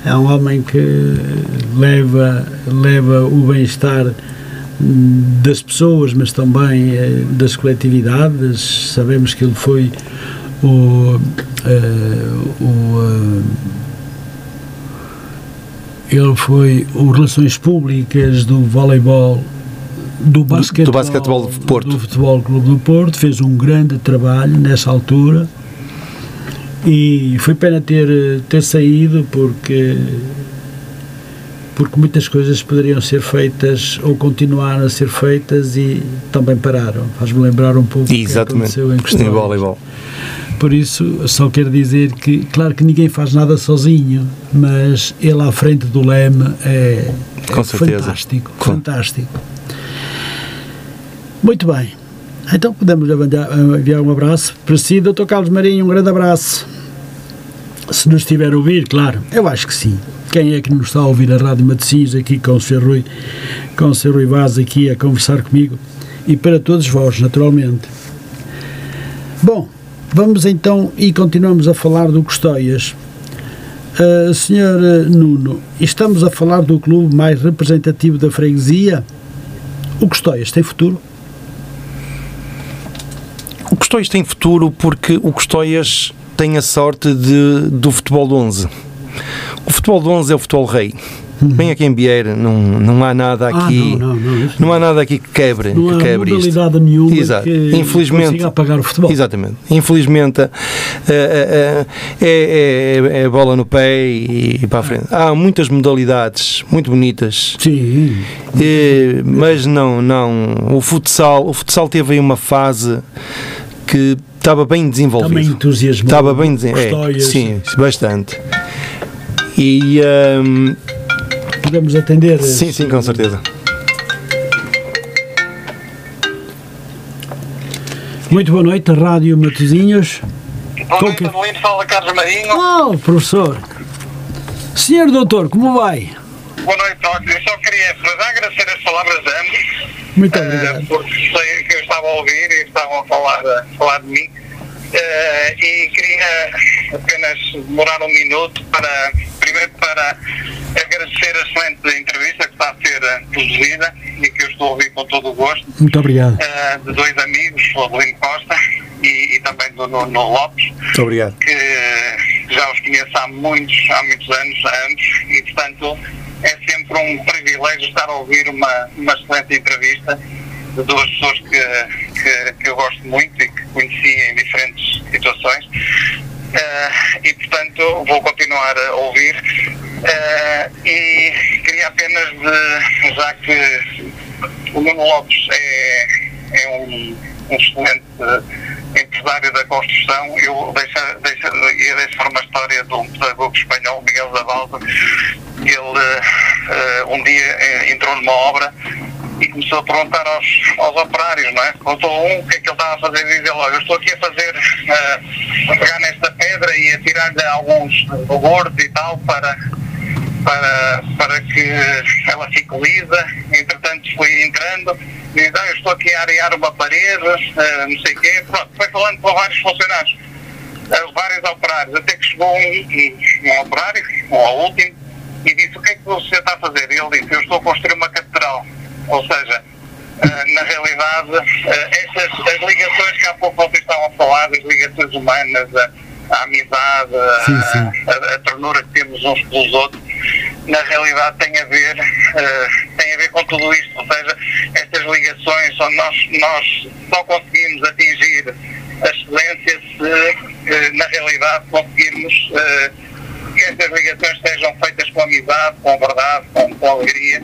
é um homem que leva, leva o bem-estar das pessoas, mas também eh, das coletividades. Sabemos que ele foi o, uh, o uh, ele foi o Relações Públicas do voleibol do basquetebol, do, basquetebol do, Porto. do Futebol Clube do Porto, fez um grande trabalho nessa altura e foi pena ter, ter saído porque porque muitas coisas poderiam ser feitas ou continuar a ser feitas e também pararam. Faz-me lembrar um pouco Exatamente. que aconteceu em Em voleibol. Por isso, só quero dizer que, claro que ninguém faz nada sozinho, mas ele à frente do leme é, Com é certeza. fantástico. Com. Fantástico. Muito bem. Então podemos enviar um abraço para si, Dr. Carlos Marinho, um grande abraço. Se nos estiver a ouvir, claro, eu acho que sim quem é que nos está a ouvir a Rádio Matosinhos aqui com o Sr. Rui, com o Sr. Rui Vaz aqui a conversar comigo e para todos vós, naturalmente. Bom, vamos então e continuamos a falar do Custóias. Uh, Sr. Nuno, estamos a falar do clube mais representativo da freguesia O Custóias tem futuro? O Custóias tem futuro porque o Custóias tem a sorte de, do futebol de 11. O futebol de 11 é o futebol rei. Bem aqui em Vieira não, não há nada Ah, aqui. não, não, não, isso não há nada aqui que quebre, Não que há quebre isto. modalidade nenhuma Exato. que Infelizmente- consiga apagar o futebol. Exatamente. Infelizmente eh, eh, eh, é, é, é bola no pé e, e para a frente. Há muitas modalidades muito bonitas, Sim, eh, mas não, não. O futsal, o futsal teve aí uma fase que estava bem desenvolvido. também entusiasmou. Estava bem desenvolvido. Custóias. sim, bastante. E ehm, Podemos atender. sim, sim, com certeza. Muito boa noite, Rádio Matosinhos. Boa noite, Adelino. Fala Carlos Marinho. Oh, professor. Senhor doutor, como vai? Boa noite. Eu só queria agradecer as palavras de ambos, Muito eh, obrigado. porque sei que eu estava a ouvir e estavam a falar, a falar de mim. Eh, e queria apenas demorar um minuto para, primeiro, para agradecer a excelente entrevista que está a ser eh, produzida e que eu estou a ouvir com todo o gosto. Muito obrigado. eh, de dois amigos, o Adelino Costa e, e também do Nuno Lopes. Muito obrigado. que já os conheço há muitos, há muitos anos, há anos, e portanto é sempre um privilégio estar a ouvir uma, uma excelente entrevista de duas pessoas que, que, que eu gosto muito e que conheci em diferentes situações. Eh, e portanto vou continuar a ouvir Eh, e queria apenas de, já que o Nuno Lopes é, é um, um excelente empresário da construção. Eu deixa, deixa, ia deixar uma história de um pedagogo espanhol, Miguel Zavalza. Ele eh, um dia eh, entrou numa obra e começou a perguntar aos, aos operários, não é? Contou um o que é que ele estava a fazer e diz logo, eu estou aqui a fazer, eh, a pegar nesta pedra e a tirar-lhe alguns bordos e tal para, para, para que ela fique lisa. Entretanto, foi entrando, diz: ah, Eu estou aqui a arear uma parede, eh, não sei o quê. Pronto, foi falando com vários funcionários, eh, vários operários, até que chegou um, um, um operário, um ao último, e disse: O que é que você está a fazer? E ele disse: Eu estou a construir uma catedral. Ou seja, eh, na realidade, eh, estas as ligações que há pouco vocês estavam a falar, as ligações humanas, a, a amizade, a- Sim, sim. a, a ternura que temos uns pelos outros, na realidade tem a ver, eh, tem a ver com tudo isto. Ou seja, estas ligações, só nós, nós só conseguimos atingir a excelência se, na realidade, conseguirmos eh, que estas ligações sejam feitas com amizade, com verdade, com, com alegria.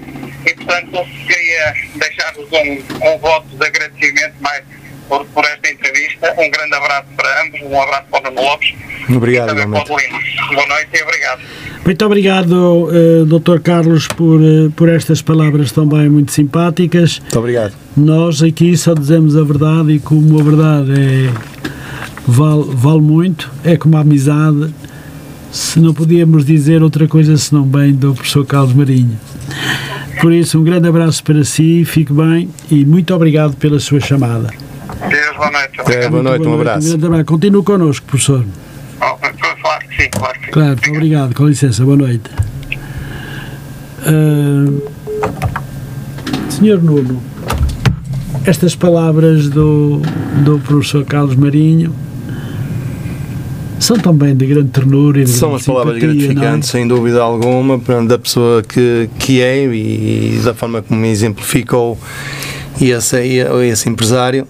Portanto, queria deixar-vos um, um voto de agradecimento mais por, por esta entrevista. Um grande abraço para ambos, um abraço para o Nuno Lopes Obrigado, e também. Boa noite e obrigado. Muito obrigado, eh, Dr. Carlos, por, eh, por estas palavras também muito simpáticas. Muito obrigado. Nós aqui só dizemos a verdade e como a verdade é, vale, vale muito, é como a amizade, se não podíamos dizer outra coisa senão bem do professor Carlos Marinho. Por isso, um grande abraço para si, fique bem e muito obrigado pela sua chamada. Deus, boa noite. É, boa noite, Muito um Um abraço. grande abraço. Continue connosco, professor. Oh, claro que sim, claro que sim. Claro, muito obrigado. Com licença, boa noite. Ah, senhor Nuno, estas palavras do, do professor Carlos Marinho são também de grande ternura e de São grande as palavras simpatia, gratificantes, sem dúvida alguma, da pessoa que, que é e, da forma como me exemplificou esse, esse empresário.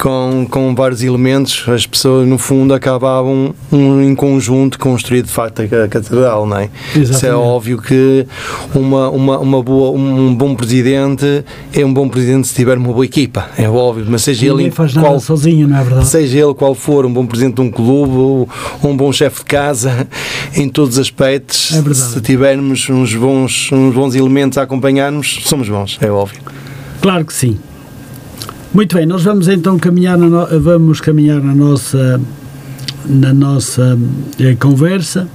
Com, com vários elementos, as pessoas no fundo acabavam um, em conjunto construir de facto a catedral, não é? Isso é Exatamente. óbvio que uma, uma, uma boa, um bom presidente é um bom presidente se tiver uma boa equipa, é óbvio, mas seja ele Ninguém em faz nada qual sozinho, não é verdade? seja ele qual for, um bom presidente de um clube um bom chefe de casa, em todos os aspectos, É se tivermos uns bons, uns bons elementos a acompanhar-nos, somos bons, é óbvio. Claro que sim. Muito bem, nós vamos então caminhar na, no- vamos caminhar na nossa, na nossa eh, conversa.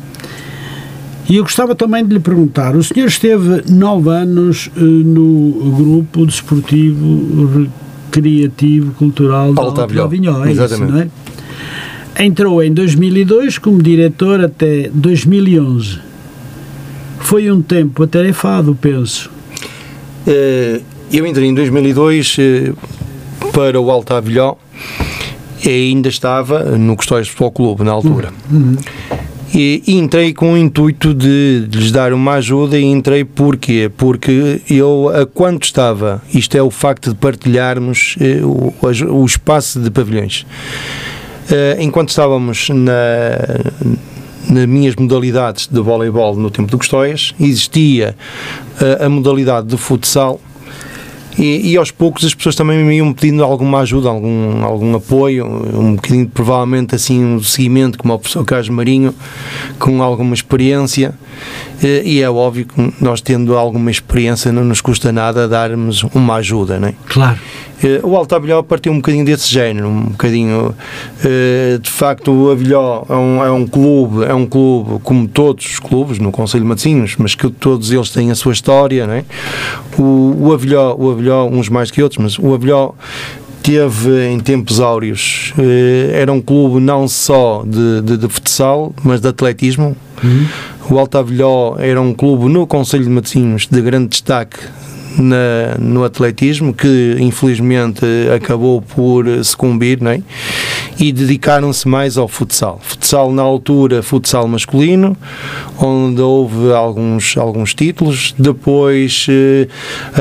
E eu gostava também de lhe perguntar: o senhor esteve nove anos eh, no grupo desportivo recreativo cultural da Alta Avinhó, é isso, exatamente. não é? Entrou em 2002 como diretor até 2011. Foi um tempo atarefado, penso. Eh, eu entrei em 2002 eh, para o Alta Avilhó e ainda estava no Custóias Futebol Clube na altura. Uhum. E, e, entrei com o intuito de, de, lhes dar uma ajuda e entrei porquê? Porque eu, a quanto estava, isto é o facto de partilharmos eh, o, o, espaço de pavilhões. Eh, enquanto estávamos na nas minhas modalidades de voleibol no tempo do Custóias, existia uh, a modalidade de futsal e, e, aos poucos as pessoas também me iam pedindo alguma ajuda, algum, algum apoio, um bocadinho, provavelmente assim, um seguimento, como o professor Carlos Marinho, com alguma experiência. E é óbvio que nós, tendo alguma experiência, não nos custa nada darmos uma ajuda, não é? Claro. O Alto Avilhó partiu um bocadinho desse género, um bocadinho. De facto, o Avilhó é um, é um clube, é um clube como todos os clubes no Conselho de Matosinhos, mas que todos eles têm a sua história, não é? O, o Avilhó, o Avilhó, uns mais que outros, mas o Avilhó teve em tempos áureos, eh, era um clube não só de, de, de futsal, mas de atletismo. Uhum. O Alto Avilhó era um clube no Conselho de Matosinhos de grande destaque na, no atletismo, que infelizmente acabou por sucumbir, não é? e dedicaram-se mais ao futsal. Futsal na altura, futsal masculino, onde houve alguns, alguns títulos. Depois eh,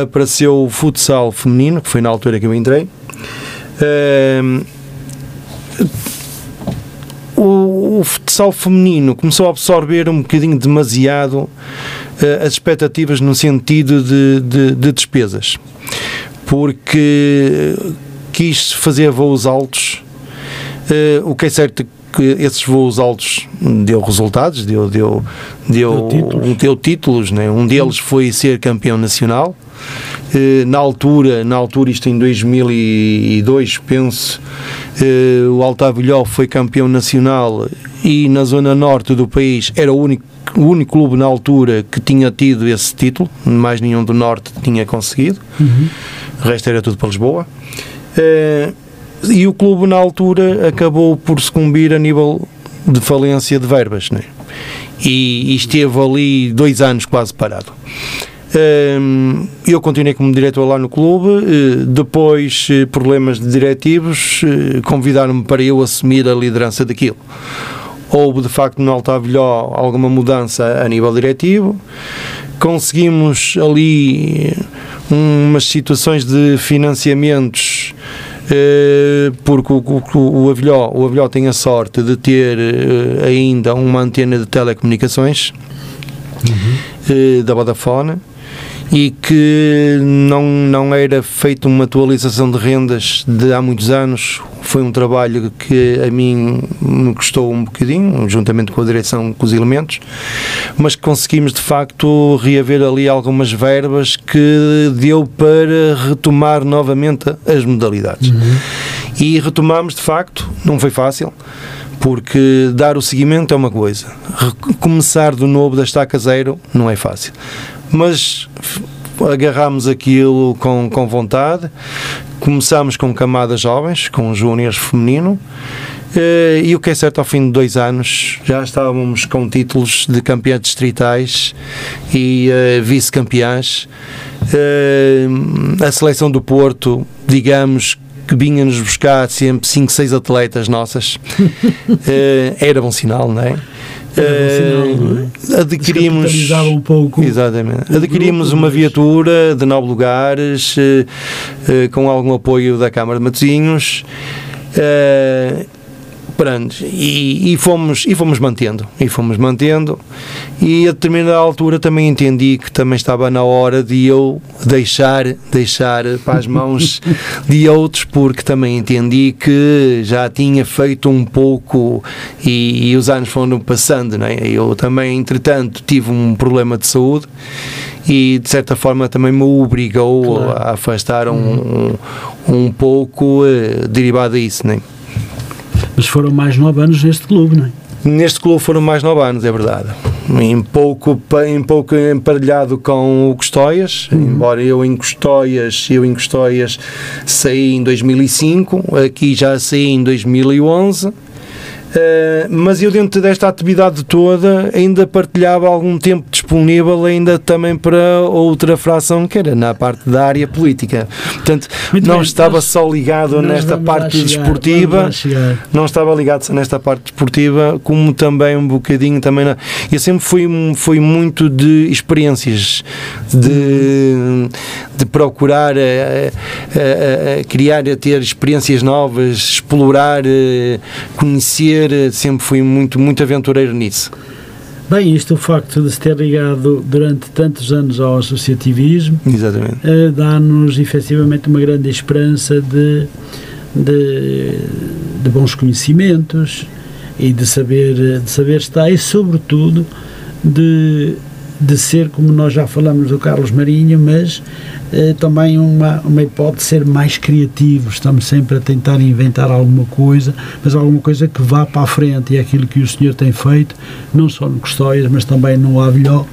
apareceu o futsal feminino, que foi na altura que eu entrei. Eh, o, o futsal feminino começou a absorver um bocadinho demasiado uh, as expectativas no sentido de, de, de, despesas, porque quis fazer voos altos. Uh, o que é certo é que esses voos altos deu resultados, deu, deu, deu, deu títulos, deu títulos né? um deles foi ser campeão nacional. Uh, na altura, na altura, isto em 2002, penso, Uh, o Altavilhó foi campeão nacional e na zona norte do país era o único, o único clube na altura que tinha tido esse título, mais nenhum do norte tinha conseguido, uhum. o resto era tudo para Lisboa. Uh, e o clube na altura acabou por sucumbir a nível de falência de verbas, né? e, e esteve ali dois anos quase parado. Eu continuei como diretor lá no clube, eh, depois eh, problemas de diretivos eh, convidaram-me para eu assumir a liderança daquilo. Houve de facto no Alta Avilhó alguma mudança a nível diretivo, conseguimos ali umas situações de financiamentos porque o, o, o, Avilhó, o Avilhó tem a sorte de ter ainda uma antena de telecomunicações uhum. da Vodafone e que não, não era feita uma atualização de rendas de há muitos anos. Foi um trabalho que a mim me custou um bocadinho, juntamente com a direção, com os elementos, mas conseguimos de facto reaver ali algumas verbas que deu para retomar novamente as modalidades. Uhum. E retomamos de facto, não foi fácil porque dar o seguimento é uma coisa, começar do novo da estaca zero não é fácil mas agarramos aquilo com, com vontade. Começámos com camadas jovens, com júniores feminino. Uh, e o que é certo, ao fim de dois anos já estávamos com títulos de campeões distritais e uh, vice-campeãs. Uh, a seleção do Porto, digamos que vinha-nos buscar sempre 5, 6 atletas nossas, *laughs* era bom sinal, não é? Uh, adquirimos um pouco. Exatamente. Adquirimos uma viatura de nove lugares uh, uh, com algum apoio da Câmara de Matosinhos Pronto, e, e, fomos, e fomos mantendo, e fomos mantendo, e a determinada altura também entendi que também estava na hora de eu deixar, deixar para as mãos *laughs* de outros, porque também entendi que já tinha feito um pouco e, e os anos foram passando, não é? Eu também, entretanto, tive um problema de saúde e de certa forma também me obrigou claro. a afastar um, um, um pouco uh, derivado disso, não é? Mas foram mais nove anos neste clube, não é? Neste clube foram mais nove anos, é verdade. Em pouco, em pouco emparelhado com o Custóias, uhum. embora eu em Custóias, eu em Custóias saí em 2005, aqui já saí em 2011. Uh, mas eu dentro desta atividade toda ainda partilhava algum tempo disponível ainda também para outra fração que era na parte da área política. Portanto, Muito não bem, estava nós, só ligado nesta parte chegar, desportiva, não estava ligado nesta parte desportiva, como também um bocadinho também na, eu sempre fui, fui muito de experiências, de, de procurar uh, uh, criar, ter experiências novas, explorar, conhecer sempre fui muito, muito aventureiro nisso. Bem, isto o facto de se ter ligado durante tantos anos ao associativismo uh, dá-nos efetivamente uma grande esperança de, de, de, bons conhecimentos e de saber, de saber estar e sobretudo de, de ser, como nós já falamos do Carlos Marinho, mas eh, também uma, uma hipótese de ser mais criativos. Estamos sempre a tentar inventar alguma coisa, mas alguma coisa que vá para a frente. E é aquilo que o senhor tem feito, não só no Custóias, mas também no Avilhó.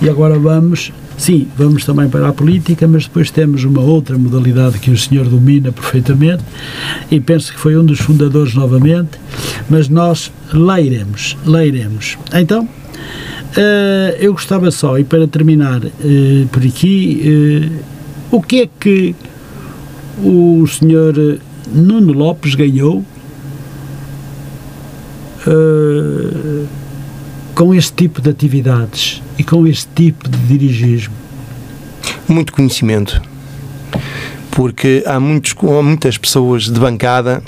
E agora vamos Sim, vamos também para a política, mas depois temos uma outra modalidade que o senhor domina perfeitamente e penso que foi um dos fundadores novamente, mas nós leiremos, leiremos. Então, uh, eu gostava só, e para terminar uh, por aqui, uh, o que é que o senhor Nuno Lopes ganhou com este tipo de atividades e com este tipo de dirigismo? Muito conhecimento. Porque há, muitos, há muitas pessoas de bancada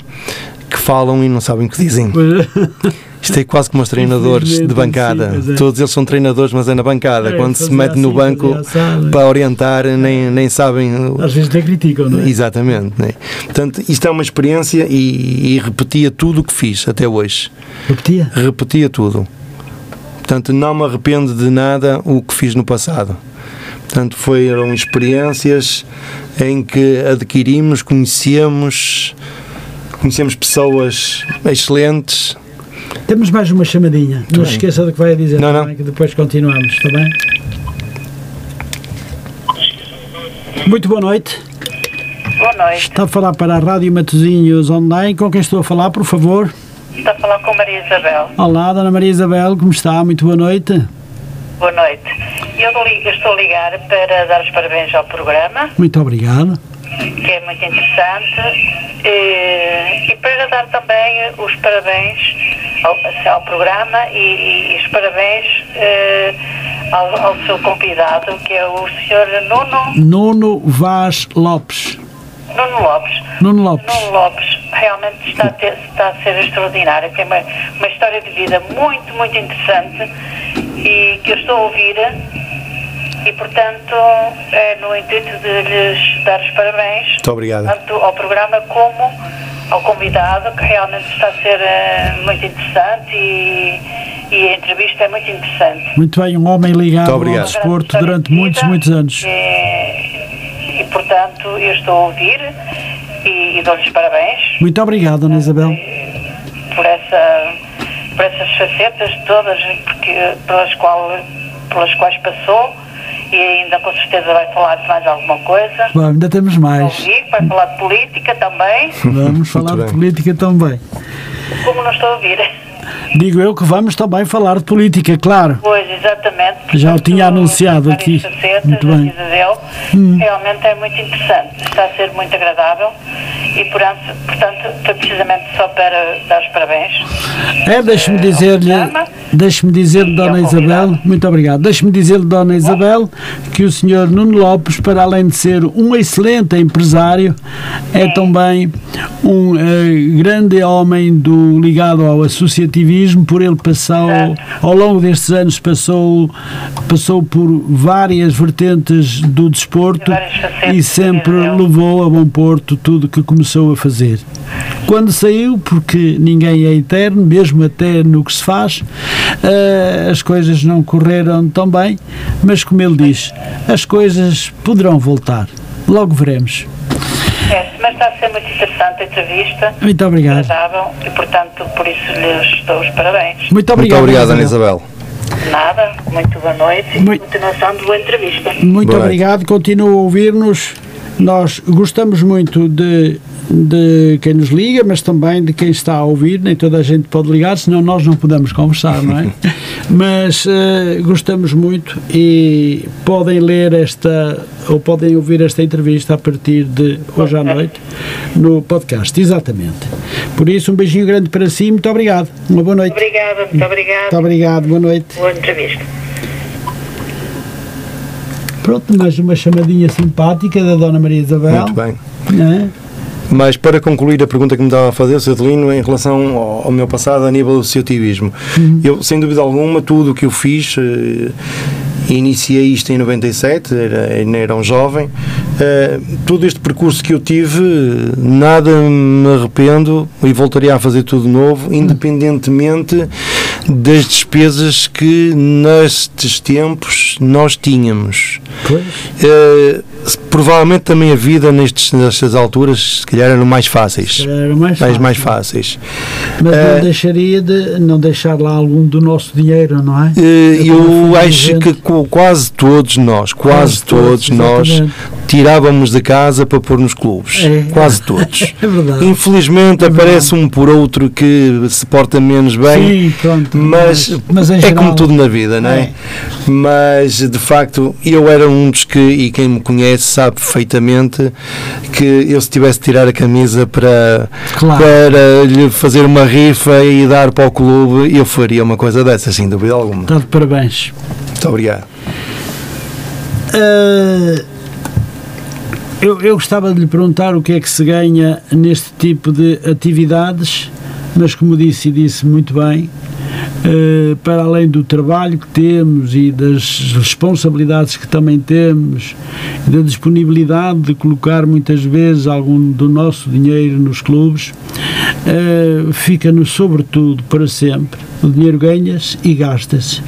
que falam e não sabem o que dizem. *laughs* Isto é quase como os treinadores de bancada. Sim, é. Todos eles são treinadores, mas é na bancada. É, Quando se mete assim, no banco para orientar, nem, nem sabem. Às vezes até criticam, não é? Exatamente. Né? Portanto, isto é uma experiência e, e repetia tudo o que fiz até hoje. Repetia? Repetia tudo. Portanto, não me arrependo de nada o que fiz no passado. Portanto, foram experiências em que adquirimos, conhecemos, conhecemos pessoas excelentes temos mais uma chamadinha. Não se esqueça do que vai dizer. Não, não. Que depois continuamos, está bem? Muito boa noite. Boa noite. Está a falar para a Rádio Matozinhos Online. Com quem estou a falar, por favor? Está a falar com Maria Isabel. Olá, Dona Maria Isabel, como está? Muito boa noite. Boa noite. Eu, eu estou a ligar para dar os parabéns ao programa. Muito obrigado. Que é muito interessante. E, e para dar também os parabéns ao, ao programa e, e, os parabéns eh, ao, ao, seu convidado, que é o Sr. Nuno... Nuno Vaz Lopes. Nuno Lopes. Nuno Lopes. Nuno Lopes realmente está a, ter, está a ser extraordinário. Tem uma, uma história de vida muito, muito interessante e que eu estou a ouvir e, portanto, é no intuito de lhes dar os parabéns. Tanto ao programa como ao convidado, que realmente está a ser uh, muito interessante e, e, a entrevista é muito interessante. Muito bem, um homem ligado ao desporto durante muitos, muitos anos. E, e, portanto, eu estou a ouvir e, e dou-lhes parabéns. Muito obrigado, Ana Isabel. Por, essa, por essas facetas todas porque, pelas, qual, pelas quais passou e ainda com certeza vai falar de mais alguma coisa. Bom, ainda temos mais. Ouvir, vai falar de política também. Vamos falar de política também. Como não estou a ouvir. Digo eu que vamos também falar de política, claro. Pois, exatamente. Já o tinha anunciado aqui. Facetas, muito bem. Hum. Realmente é muito interessante, está a ser muito agradável e, portanto, foi precisamente só para dar os parabéns. É, deixe-me eh, dizer-lhe, deixe-me dizer-lhe, Dona Isabel, muito obrigado, deixe-me dizer-lhe, Dona Isabel, que o senhor Nuno Lopes, para além de ser um excelente empresário, é também um uh, grande homem do, ligado ao associativismo, por ele passou, ao longo destes anos, passou, passou por várias vertentes do desporto e sempre levou a bom porto tudo que começou a fazer. Quando saiu, porque ninguém é eterno, mesmo até no que se faz, uh, as coisas não correram tão bem, mas como ele diz, as coisas poderão voltar. Logo veremos. Está a ser muito interessante a entrevista. Muito obrigado. Agradável, e, portanto, por isso lhes dou os parabéns. Muito obrigado. Muito obrigado, Ana Isabel. Nada, muito boa noite e continuação de boa entrevista. Muito boa obrigado, continua a ouvir-nos. Nós gostamos muito de de quem nos liga, mas também de quem está a ouvir. Nem toda a gente pode ligar, senão nós não podemos conversar, não é? *laughs* mas uh, gostamos muito e podem ler esta ou podem ouvir esta entrevista a partir de hoje à noite no podcast, exatamente. Por isso, um beijinho grande para si, muito obrigado. Uma boa noite. Obrigada, muito obrigado. Muito obrigado, boa noite. Boa entrevista. Pronto, mais uma chamadinha simpática da Dona Maria Isabel. Muito bem. É? Mas para concluir a pergunta que me estava a fazer, Sr. Adelino, em relação ao, ao meu passado a nível do associativismo, Uhum. eu, sem dúvida alguma, tudo o que eu fiz, eh, iniciei isto em 97, era, era um jovem, eh, todo este percurso que eu tive, nada me arrependo e voltaria a fazer tudo novo, independentemente das despesas que nestes tempos nós tínhamos. Eh, provavelmente também a vida nestes, nestas alturas se calhar eram mais fáceis Era mais mais, fácil. mais fáceis Mas Eh, não deixaria de não deixar lá algum do nosso dinheiro, não é? Eh, Eu acho que quase todos nós quase, Quase todos, todos, nós tirávamos de casa para pôr nos clubes É. quase todos *laughs* É verdade. infelizmente É verdade. aparece um por outro que se porta menos bem Sim, pronto. mas, mas em é geral, como tudo na vida, não é? É. Mas de facto eu era um dos que, e quem me conhece sabe perfeitamente que eu se tivesse de tirar a camisa para, Claro. para lhe fazer uma rifa e dar para o clube, eu faria uma coisa dessas, sem dúvida alguma. De parabéns. Muito obrigado. Ah, eu, eu gostava de lhe perguntar o que é que se ganha neste tipo de atividades, mas como disse e disse muito bem, ah, para além do trabalho que temos e das responsabilidades que também temos, da disponibilidade de colocar muitas vezes algum do nosso dinheiro nos clubes, ah, fica-nos sobretudo para sempre. O dinheiro ganha-se e gasta-se.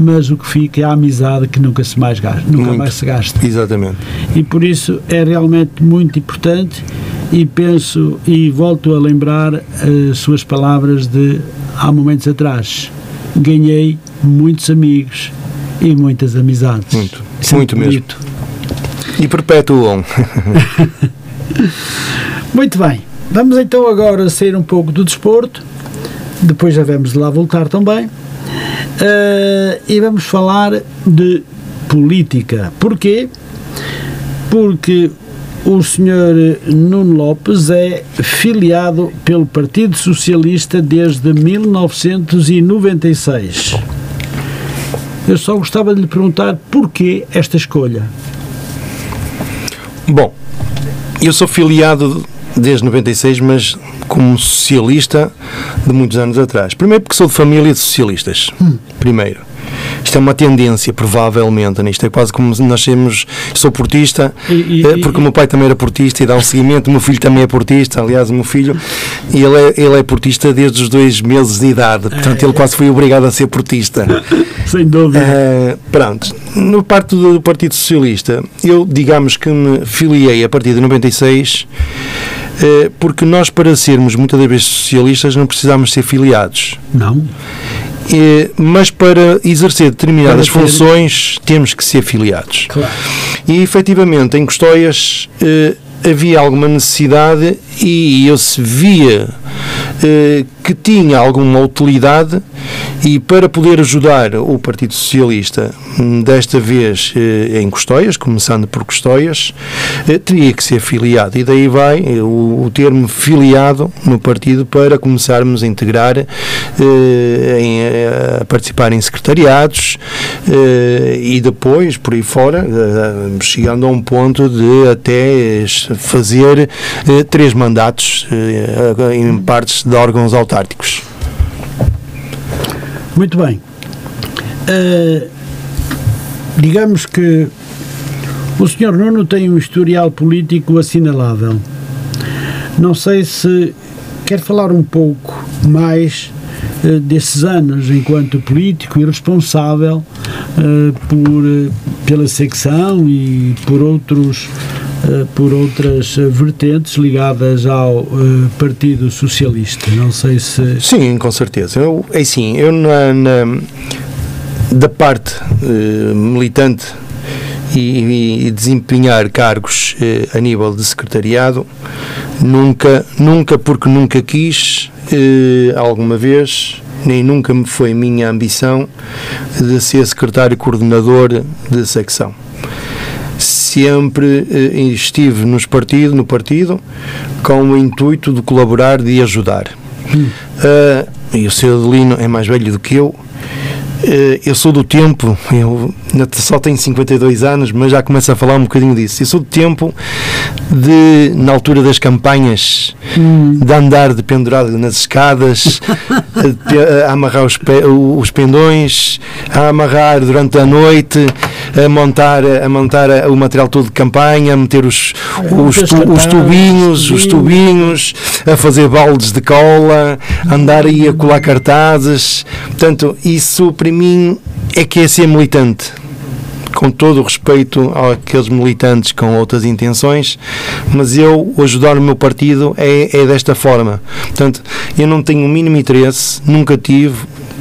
Mas o que fica é a amizade que nunca se mais gasta, nunca Muito. mais se gasta Exatamente. e por isso é realmente muito importante e penso e volto a lembrar as suas palavras de há momentos atrás ganhei muitos amigos e muitas amizades Muito. Isso é Muito mesmo. bonito. E perpetuam. *laughs* muito bem vamos então agora sair um pouco do desporto depois já vamos lá voltar também Eh, e vamos falar de política porquê? porque o senhor Nuno Lopes é filiado pelo Partido Socialista desde 1996. Eu só gostava de lhe perguntar porquê esta escolha. Bom, eu sou filiado desde 96, mas como socialista de muitos anos atrás. Primeiro porque sou de família de socialistas. Primeiro. Isto é uma tendência, provavelmente, nisto. É quase como nascemos. Sou portista, E- e- eh, porque o meu pai também era portista e dá um seguimento. O meu filho também é portista, aliás, o meu filho, e ele é, ele é portista desde os dois meses de idade. Portanto, ele quase foi obrigado a ser portista. *laughs* Sem dúvida. Uh, pronto, no parte do Partido Socialista, eu digamos que me filiei a partir de 96, uh, porque nós, para sermos muitas das vezes socialistas, não precisamos ser filiados. Não? Eh, mas para exercer determinadas Para funções, temos que ser filiados. Claro. E efetivamente em Custóias eh, havia alguma necessidade e eu se via que tinha alguma utilidade e para poder ajudar o Partido Socialista, hum, desta vez eh, em Custóias, começando por Custóias, eh, teria que ser filiado. E daí vai eh, o, termo filiado no partido para começarmos a integrar, eh, eh, a participar em secretariados eh, e depois, por aí fora, eh, chegando a um ponto de até fazer eh, três mandatos eh, em partes de órgãos autárticos. Muito bem. Eh, digamos que o Sr. Nuno tem um historial político assinalável. Não sei se quer falar um pouco mais eh, desses anos enquanto político e responsável eh, por, pela secção e por outros por outras eh, vertentes ligadas ao eh, Partido Socialista. Não sei se Sim, com certeza. Eu, é assim, eu na, na- da parte eh, militante e, e desempenhar cargos eh, a nível de secretariado, nunca, nunca porque nunca quis, eh, alguma vez, nem nunca me foi minha ambição de ser secretário coordenador de secção. Sempre eh, estive nos partido, no partido com o intuito de colaborar, de ajudar. Hum. Uh, e o Sr. Adelino é mais velho do que eu, eh, eu sou do tempo, eu só tenho 52 anos, mas já começo a falar um bocadinho disso. Eu sou do tempo de, na altura das campanhas, hum. de andar de pendurado nas escadas, *laughs* a, a, amarrar os, pe, os pendões, a amarrar durante a noite, a montar, a montar o material todo de campanha, a meter os, os, tu, os tubinhos, os tubinhos, a fazer baldes de cola, andar aí a colar cartazes. Portanto, isso para mim é que é ser militante com todo o respeito àqueles militantes com outras intenções, mas eu ajudar o meu partido é, é desta forma. Portanto, eu não tenho o mínimo interesse, nunca tive,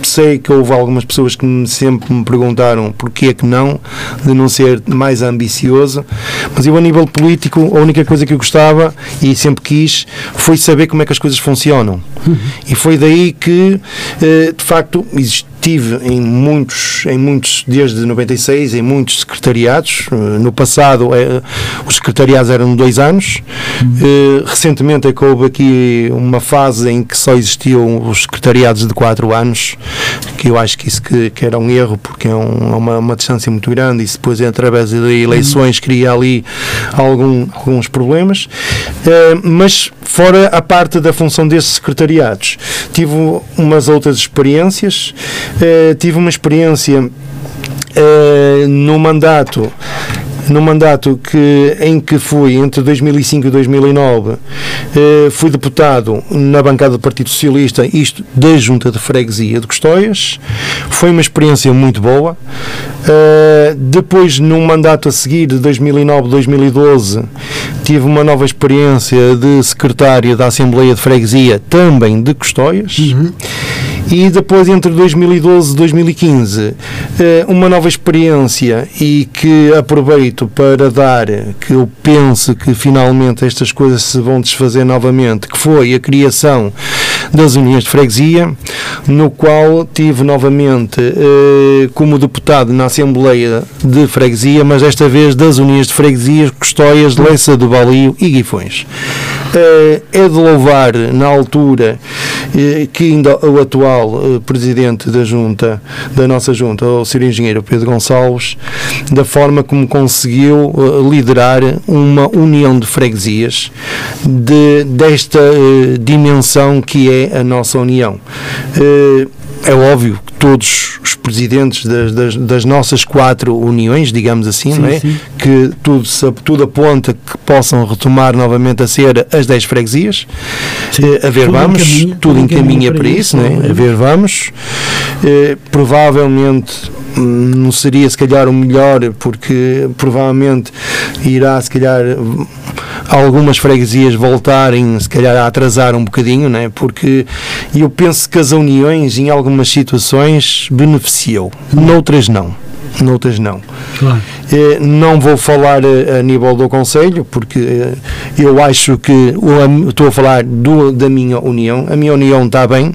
sei que houve algumas pessoas que me, sempre me perguntaram porquê é que não, de não ser mais ambicioso, mas eu a nível político, a única coisa que eu gostava e sempre quis foi saber como é que as coisas funcionam. Uhum. E foi daí que, eh, de facto, estive em muitos, em muitos, desde 96, em muitos secretariados. Eh, no passado, é, os secretariados eram dois anos. Uhum. recentemente é houve aqui uma fase em que só existiam os secretariados de quatro anos, que eu acho que isso que, que era um erro, porque é um, uma, uma distância muito grande e depois, através de eleições, cria ali algum, alguns problemas. mas, fora a parte da função desses secretariados, tive umas outras experiências eh, tive uma experiência eh, no mandato no mandato que, em que fui entre 2005 e 2009, eh, fui deputado na bancada do Partido Socialista, isto da Junta de Freguesia de Custóias. Foi uma experiência muito boa. Eh, depois, num mandato a seguir, de 2009-2012, tive uma nova experiência de secretário da Assembleia de Freguesia, também de Custóias. Uhum. E depois, entre 2012 e 2015, eh, uma nova experiência e que aproveito para dar, que eu penso que finalmente estas coisas se vão desfazer novamente, que foi a criação das uniões de freguesia, no qual tive novamente eh, como deputado na Assembleia de Freguesia, mas desta vez das uniões de freguesia, Custóias, Leça do Balio e Guifões. Eh, é de louvar, na altura, eh, que ainda o atual eh, presidente da Junta, da nossa Junta, o Sr. Engenheiro Pedro Gonçalves, da forma como conseguiu liderar uma união de freguesias de, desta dimensão que é a nossa união é óbvio que todos os presidentes das, das, das, nossas quatro uniões, digamos assim, sim, é? Que tudo, tudo aponta que possam retomar novamente a ser as 10 freguesias. Eh, a ver, tudo vamos, encaminha, tudo encaminha para, para isso, não é? a ver, vamos. Eh, provavelmente hum, não seria se calhar o melhor, porque provavelmente irá se calhar algumas freguesias voltarem, se calhar, a atrasar um bocadinho, né? porque eu penso que as uniões, em algumas situações, beneficiou, noutras não noutras não. Claro. Eh, não vou falar a, a, nível do Conselho, porque eh, eu acho que estou a falar do, da minha união. A minha união está bem,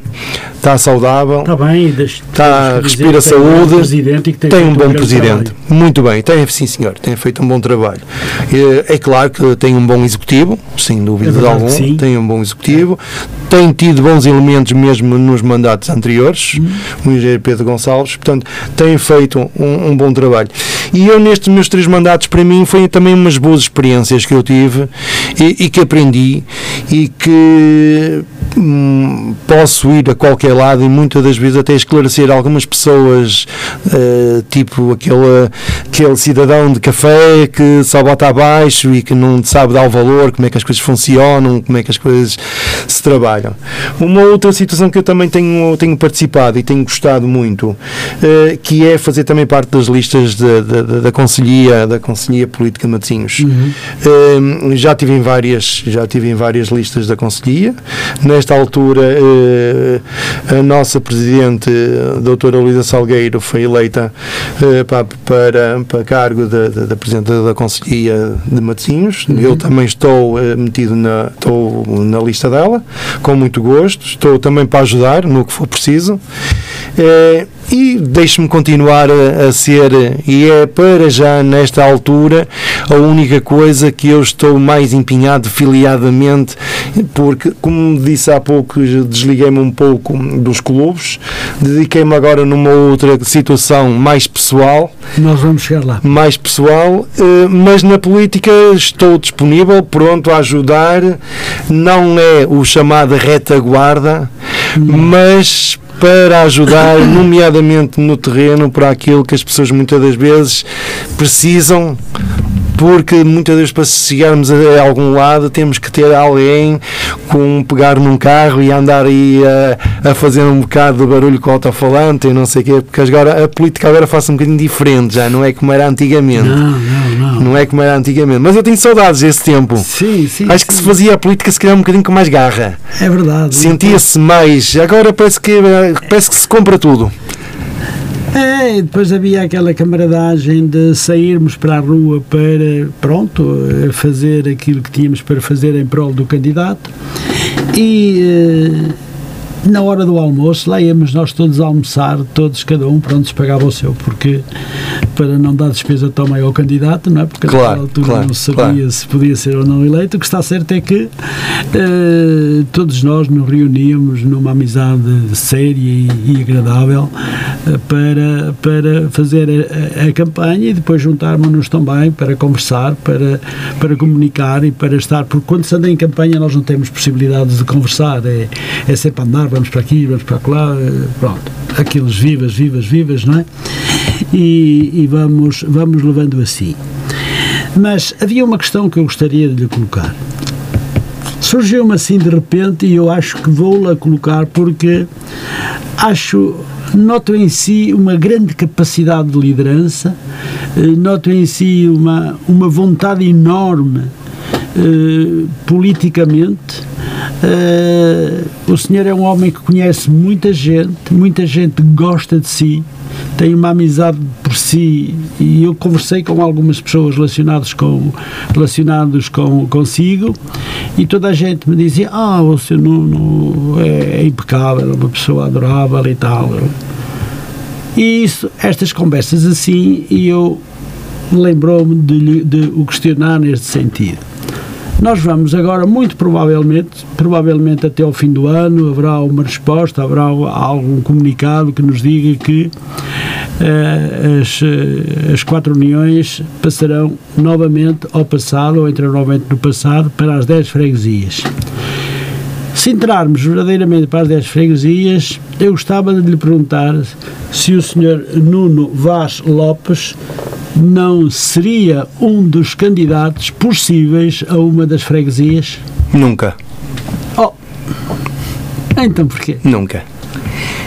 está saudável, está bem, está, respira saúde, tem, tem um bom presidente. Trabalho. Muito bem, tem, sim senhor, tem feito um bom trabalho. É, é claro que tem um bom executivo, sem dúvida é alguma, tem um bom executivo, tem tido bons elementos mesmo nos mandatos anteriores, hum. o engenheiro Pedro Gonçalves, portanto, tem feito um, um bom trabalho. E eu, nestes meus três mandatos, para mim, foi também umas boas experiências que eu tive e, e que aprendi e que hum, posso ir a qualquer lado e muitas das vezes até esclarecer algumas pessoas, uh, tipo aquele, aquele cidadão de café que só bota abaixo e que não sabe dar o valor, como é que as coisas funcionam, como é que as coisas se trabalham. Uma outra situação que eu também tenho, tenho participado e tenho gostado muito, uh, que é fazer também parte das listas da, da, da Conselhia, da Conselhia Política de Matosinhos. Uhum. Uh, já tive em várias, já tive em várias listas da Conselhia. Nesta altura a nossa presidente, a doutora Luísa Salgueiro, foi eleita uh, para, para, para cargo da, presidente da Conselhia de Matosinhos. Uhum. Eu também estou uh, metido na, estou na lista dela, com muito gosto. Estou também para ajudar no que for preciso. Uh, e deixe-me continuar a, a, ser, e é para já nesta altura, a única coisa que eu estou mais empenhado filiadamente, porque, como disse há pouco, desliguei-me um pouco dos clubes, dediquei-me agora numa outra situação mais pessoal. Nós vamos chegar lá. Mais pessoal, eh, mas na política estou disponível, pronto a ajudar. Não é o chamado retaguarda, mas para ajudar, nomeadamente no terreno, para aquilo que as pessoas muitas das vezes precisam porque muitas vezes para chegarmos a, algum lado temos que ter alguém com pegar num carro e andar aí a, a fazer um bocado de barulho com o alto-falante e não sei o quê, porque agora a política agora faz um bocadinho diferente, já não é como era antigamente. Não, não, não. É como era antigamente. Mas eu tenho saudades desse tempo. Sim, sim. Acho sim. que se fazia a política se calhar um bocadinho com mais garra. É verdade. Sentia-se mais. Agora parece que, parece que se compra tudo. É, depois havia aquela camaradagem de sairmos para a rua para, pronto, fazer aquilo que tínhamos para fazer em prol do candidato. E na hora do almoço, lá íamos nós todos almoçar, todos, cada um, pronto, pagava o seu, porque para não dar despesa tão ao candidato, não é? Porque claro, naquela altura claro, não sabia claro. se podia ser ou não eleito. O que está certo é que uh, todos nós nos reuníamos numa amizade séria e, e agradável uh, para, para fazer a, a, campanha e depois juntarmos-nos também para conversar, para, para comunicar e para estar, porque quando se anda em campanha nós não temos possibilidades de conversar, é, é sempre andar, vamos para aqui, vamos para lá, pronto, aqueles vivas, vivas, vivas, não é? E, e, vamos, vamos levando assim. Mas havia uma questão que eu gostaria de lhe colocar. Surgiu-me assim de repente e eu acho que vou-la colocar porque acho, noto em si uma grande capacidade de liderança, noto em si uma, uma vontade enorme eh, politicamente. Uh, o senhor é um homem que conhece muita gente, muita gente gosta de si, tem uma amizade por si e eu conversei com algumas pessoas relacionadas com relacionados com consigo e toda a gente me dizia ah o não, não é, é impecável, é uma pessoa adorável e tal. E isso, estas conversas assim e eu lembrou-me de, de o questionar neste sentido nós vamos agora, muito provavelmente, provavelmente até ao fim do ano, haverá uma resposta, haverá algum comunicado que nos diga que uh, as, as quatro uniões passarão novamente ao passado, ou entrarão novamente no passado, para as 10 freguesias. Se entrarmos verdadeiramente para as 10 freguesias, eu gostava de lhe perguntar se o senhor Nuno Vaz Lopes não seria um dos candidatos possíveis a uma das freguesias? Nunca. Oh, então porquê? Nunca.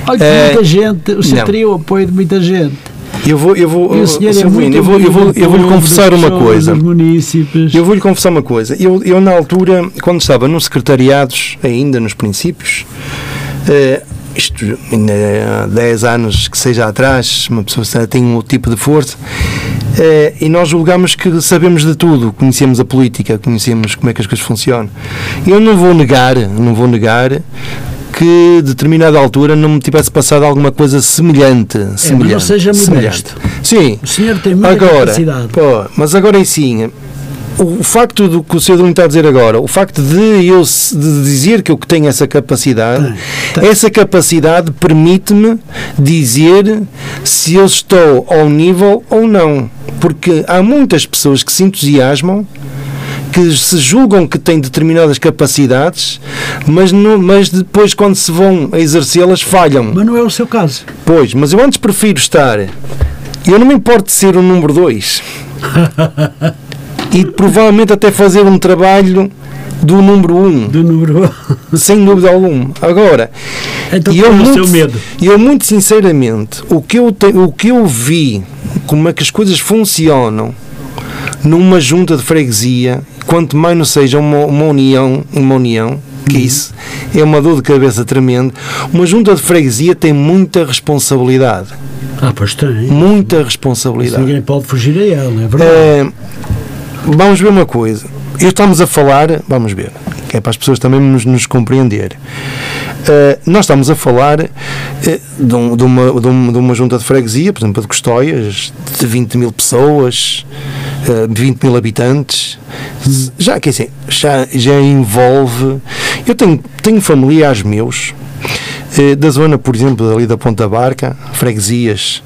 Olha, É, muita gente, o senhor teria o apoio de muita gente. Eu vou, eu vou, o senhor é Sr. muito eu vou, eu vou, eu vou lhe confessar uma coisa. Eu vou-lhe confessar uma coisa. Eu, eu, na altura, quando estava nos secretariados, ainda nos princípios, eh, isto ainda há 10 anos que seja atrás, uma pessoa tem um tipo de força, eh, e nós julgamos que sabemos de tudo, conhecemos a política, conhecemos como é que as coisas funcionam. Eu não vou negar, não vou negar que a determinada altura não me tivesse passado alguma coisa semelhante. semelhante não seja semelhante. modesto. Sim, O senhor tem muita agora, capacidade. pô, mas agora em sim, o, facto do que o Sr. Domingos está a dizer agora, o facto de eu de dizer que eu tenho essa capacidade, Tem, tem. essa capacidade permite-me dizer se eu estou ao nível ou não. Porque há muitas pessoas que se entusiasmam que se julgam que têm determinadas capacidades, mas, não, mas depois, quando se vão a exercê-las, falham. Mas não é o seu caso. Pois, mas eu antes prefiro estar. Eu não me importo de ser o número 2. *laughs* e provavelmente até fazer um trabalho do número 1, um, Do número. *laughs* sem dúvida alguma. Agora, Então e eu é muito, medo? eu muito sinceramente, o que eu, te, o que eu vi, como é que as coisas funcionam numa junta de freguesia, quanto mais não seja uma, uma união, uma união, que Uhum. isso é uma dor de cabeça tremenda. Uma junta de freguesia tem muita responsabilidade. Ah, pois tem. Muita responsabilidade. Ninguém pode fugir a ela, é verdade. Eh, vamos ver uma coisa. Estamos a falar, vamos ver, que é para as pessoas também nos, nos compreender. Eh, nós estamos a falar eh, de, um- de uma, de, uma, de uma junta de freguesia, por exemplo, de Custóias, de 20 mil pessoas, eh, 20 mil habitantes. Já que assim, já, já envolve. Eu tenho, tenho familiares meus da zona, por exemplo, ali da Ponta Barca, freguesias,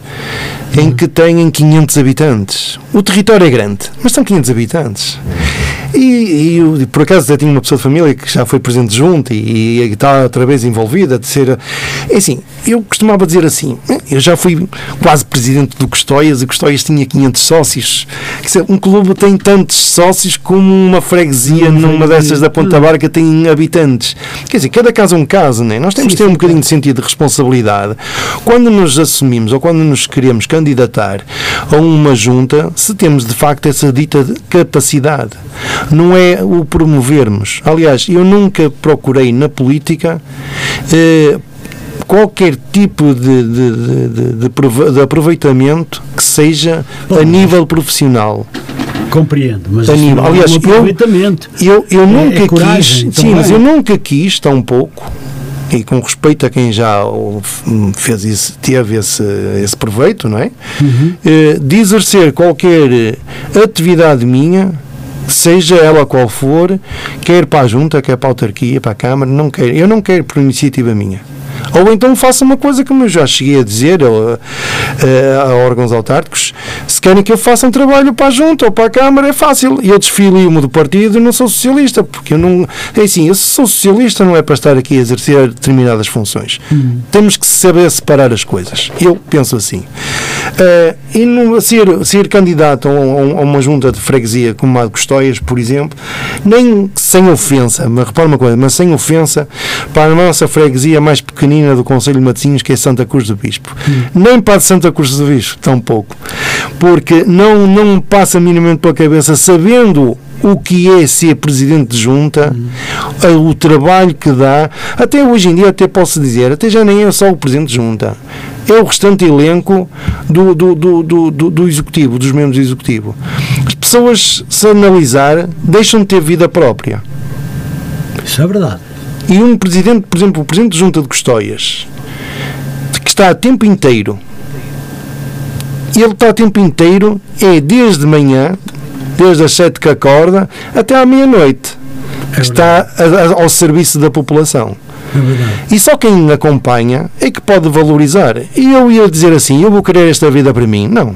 em que têm 500 habitantes. O território é grande, mas são 500 habitantes. E, e eu, por acaso, até tinha uma pessoa de família que já foi presente junto e, e está outra vez envolvida de ser. É assim, eu costumava dizer assim: eu já fui quase presidente do Custóias e Custóias tinha 500 sócios. Quer dizer, um clube tem tantos sócios como uma freguesia Uma numa dessas da Ponta Barca tem habitantes. Quer dizer, cada caso é um caso, né? Nós temos que ter um bocadinho de sentido de responsabilidade quando nos assumimos ou quando nos queremos candidatar a uma junta, se temos de facto essa dita de capacidade. Não é o promovermos. Aliás, eu nunca procurei na política. eh, Qualquer tipo de, de, de, de- de prove- de aproveitamento que seja a nível profissional. Compreendo, mas a isso nível- não é aliás, um eu- aproveitamento. Eu, eu nunca é coragem quis, sim, mas eu nunca quis, tão pouco, e com respeito a quem já fez isso, teve esse, esse proveito, não é? Uhum. Eh, de exercer qualquer atividade minha, seja ela qual for, quer para a junta, quer para a autarquia, para a Câmara, não quero. Eu não quero por iniciativa minha. Ou então faça uma coisa como eu já cheguei a dizer ou, eh, a órgãos autárquicos. Se querem que eu faça um trabalho para a Junta ou para a Câmara, é fácil. Eu desfilio-me do partido e não sou socialista, porque eu não. É assim, eu sou socialista não é para estar aqui a exercer determinadas funções. Temos que saber separar as coisas. Eu penso assim. Eh, e não, ser, ser candidato a, um- a uma junta de freguesia como a de Custóias, por exemplo, nem sem ofensa, mas repara uma coisa, mas sem ofensa para a nossa freguesia mais pequenina do Conselho de Matosinhos, que é Santa Cruz do Bispo. Nem para Santa Cruz do Bispo, tão pouco. Porque não, não passa minimamente pela cabeça, sabendo o que é ser presidente de junta, eh, o trabalho que dá, até hoje em dia até posso dizer, até já nem é só o presidente de junta, é o restante elenco do, do, do, do, do- do executivo, dos membros do executivo. As pessoas, se analisar, deixam de ter vida própria. Isso é verdade. E um presidente, por exemplo, o presidente de junta de Custóias, que está a tempo inteiro, ele está a tempo inteiro, é desde manhã, desde as sete que acorda, até à meia-noite, que está a- a- ao serviço da população. É. E só quem acompanha é que pode valorizar. E eu ia dizer assim, eu vou querer esta vida para mim. Não.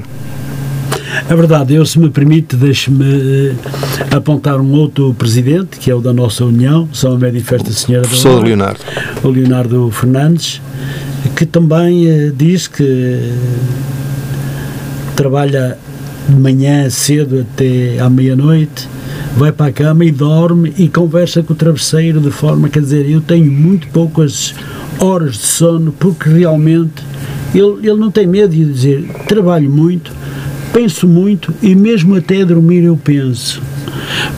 É verdade, eu, se me permite, deixe-me eh, apontar um outro presidente, que é o da nossa União, São Médio e Festa Senhora da Professor Hora, Leonardo. o Leonardo Fernandes, que também eh, diz que eh, trabalha de manhã cedo até à meia-noite, vai para a cama e dorme e conversa com o travesseiro de forma, quer dizer, eu tenho muito poucas horas de sono porque realmente ele, ele não tem medo de dizer trabalho muito, penso muito e mesmo até dormir eu penso.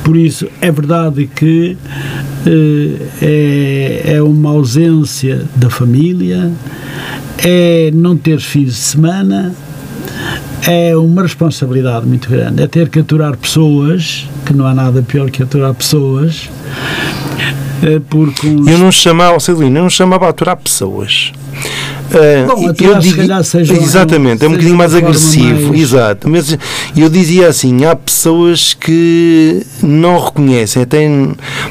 Por isso, é verdade que eh, é, é uma ausência da família, é não ter fins de semana, é uma responsabilidade muito grande. É ter que aturar pessoas, que não há nada pior que aturar pessoas, eh, porque uns, Eu não chamava, Celina, eu não chamava a aturar pessoas. Bom, eu aturar, se digo- exatamente, é um bocadinho mais agressivo, mais- exato. Mas eu dizia assim: há pessoas que não reconhecem, até,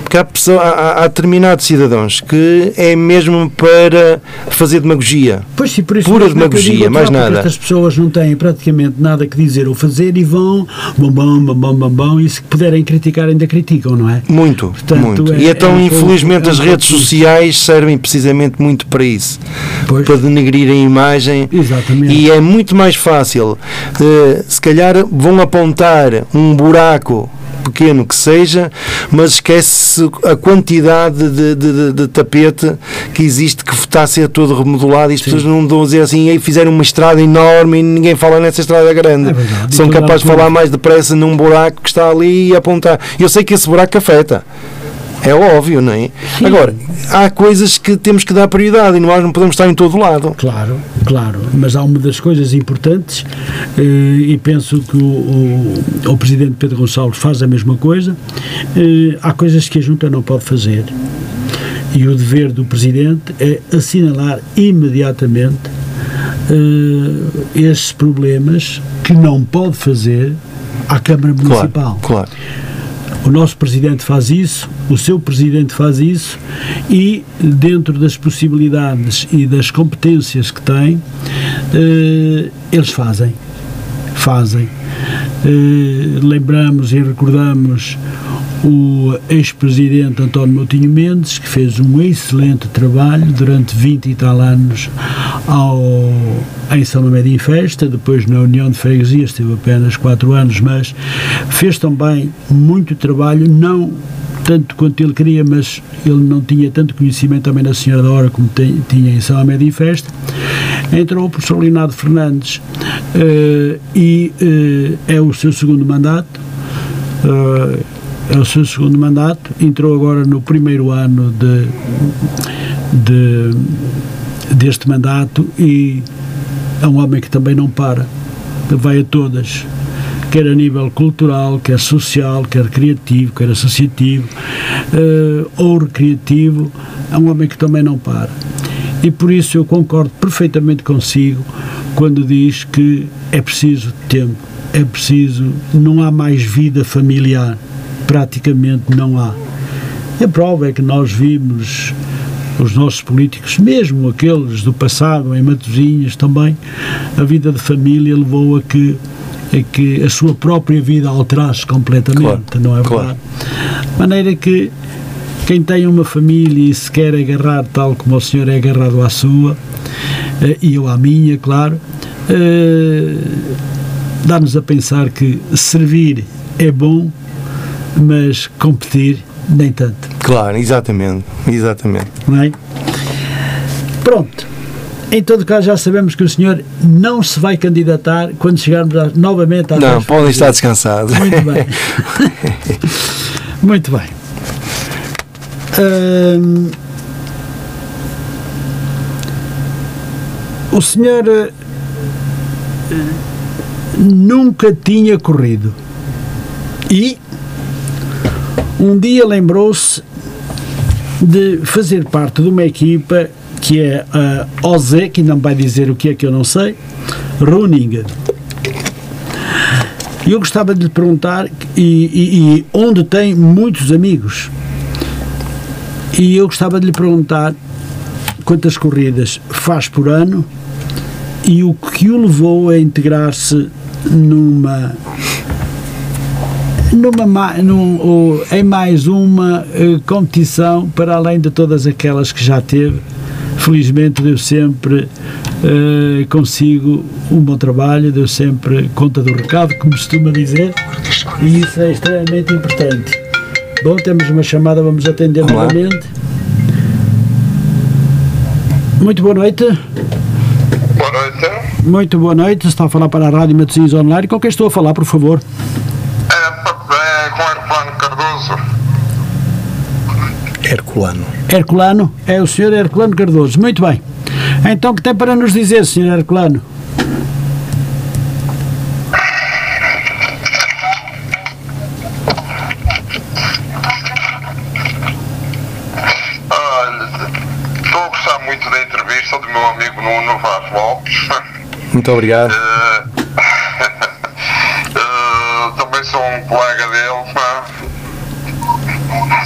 porque há, pessoa, há, há determinados cidadãos que é mesmo para fazer demagogia. Pois sim, por isso Pura é eu demagogia, digo mais nada. Estas pessoas não têm praticamente nada que dizer ou fazer e vão bom, bom, bom, bom, bom, bom, e se puderem criticar, ainda criticam, não é? Muito, Portanto, muito. é- e então, é infelizmente, é as redes sociais servem precisamente muito para isso Pois. para denegrir a imagem. Exatamente. E é muito mais fácil, eh, se calhar vão apontar um buraco pequeno que seja, mas esquece a quantidade de, de- de- tapete que existe que está a ser todo remodelado e as pessoas não vão dizer assim, "Ei, fizeram uma estrada enorme e ninguém fala nessa estrada grande. É. São E capazes de falar mais depressa num buraco que está ali e apontar. Eu sei que esse buraco afeta. É óbvio, não é? Sim. Agora, há coisas que temos que dar prioridade e nós não podemos estar em todo lado. Claro, claro, mas há uma das coisas importantes eh, e penso que o, o, o Presidente Pedro Gonçalves faz a mesma coisa. eh, há coisas que a Junta não pode fazer e o dever do Presidente é assinalar imediatamente eh, esses problemas que não pode fazer à Câmara Municipal. Claro, claro. O nosso presidente faz isso, o seu presidente faz isso e, dentro das possibilidades e das competências que tem, eh, eles fazem. Fazem. Eh, lembramos e recordamos o ex-presidente António Moutinho Mendes, que fez um excelente trabalho durante 20 e tal anos ao, em São Mamede em Festa, depois na União de Freguesias teve apenas 4 anos, mas fez também muito trabalho, não tanto quanto ele queria, mas ele não tinha tanto conhecimento também na Senhora da Hora como tem, tinha em São Mamede em Festa. Entrou o professor Leonardo Fernandes eh, e eh, é o seu segundo mandato. eh, é o seu segundo mandato, entrou agora no primeiro ano de, de- deste mandato e é um homem que também não para, vai a todas, quer a nível cultural, quer social, quer criativo, quer associativo eh, ou recreativo, é um homem que também não para. E por isso eu concordo perfeitamente consigo quando diz que é preciso tempo, é preciso, não há mais vida familiar, praticamente não há. E a prova é que nós vimos os nossos políticos, mesmo aqueles do passado, em Matosinhas também, a vida de família levou a que, a que a sua própria vida alterasse completamente, Claro, não é claro. verdade? De maneira que quem tem uma família e se quer agarrar tal como o senhor é agarrado à sua, eh, e eu à minha, claro, eh, dá-nos a pensar que servir é bom, mas competir nem tanto, Claro, exatamente, exatamente. não é? Pronto. Em todo caso, já sabemos que o senhor não se vai candidatar quando chegarmos a- novamente às Não, podem estar descansados. Muito bem. *laughs* Muito bem. Hum, o senhor eh, nunca tinha corrido e um dia lembrou-se de fazer parte de uma equipa que é a OZ, que não vai dizer o que é que eu não sei, Running. E eu gostava de lhe perguntar, e, e- e onde tem muitos amigos, e eu gostava de lhe perguntar quantas corridas faz por ano e o que o levou a integrar-se numa numa ma- num, ou em mais uma eh, competição para além de todas aquelas que já teve. Felizmente deu sempre eh, consigo um bom trabalho deu sempre conta do recado como costuma dizer e isso é extremamente importante. Bom temos uma chamada vamos atender Olá. novamente. Muito boa noite. Boa noite. muito boa noite. Está a falar para a Rádio Matosinhos Online. Com quem estou a falar por favor É, pa- é com Herculano Cardoso. Herculano. Herculano, é o senhor Herculano Cardoso. Muito bem. Então, o que tem para nos dizer, senhor Herculano? Olha, estou a gostar muito da entrevista do meu amigo Nuno Vaz Lopes. Muito obrigado. Eh, *laughs* eh, também sou um colega dele.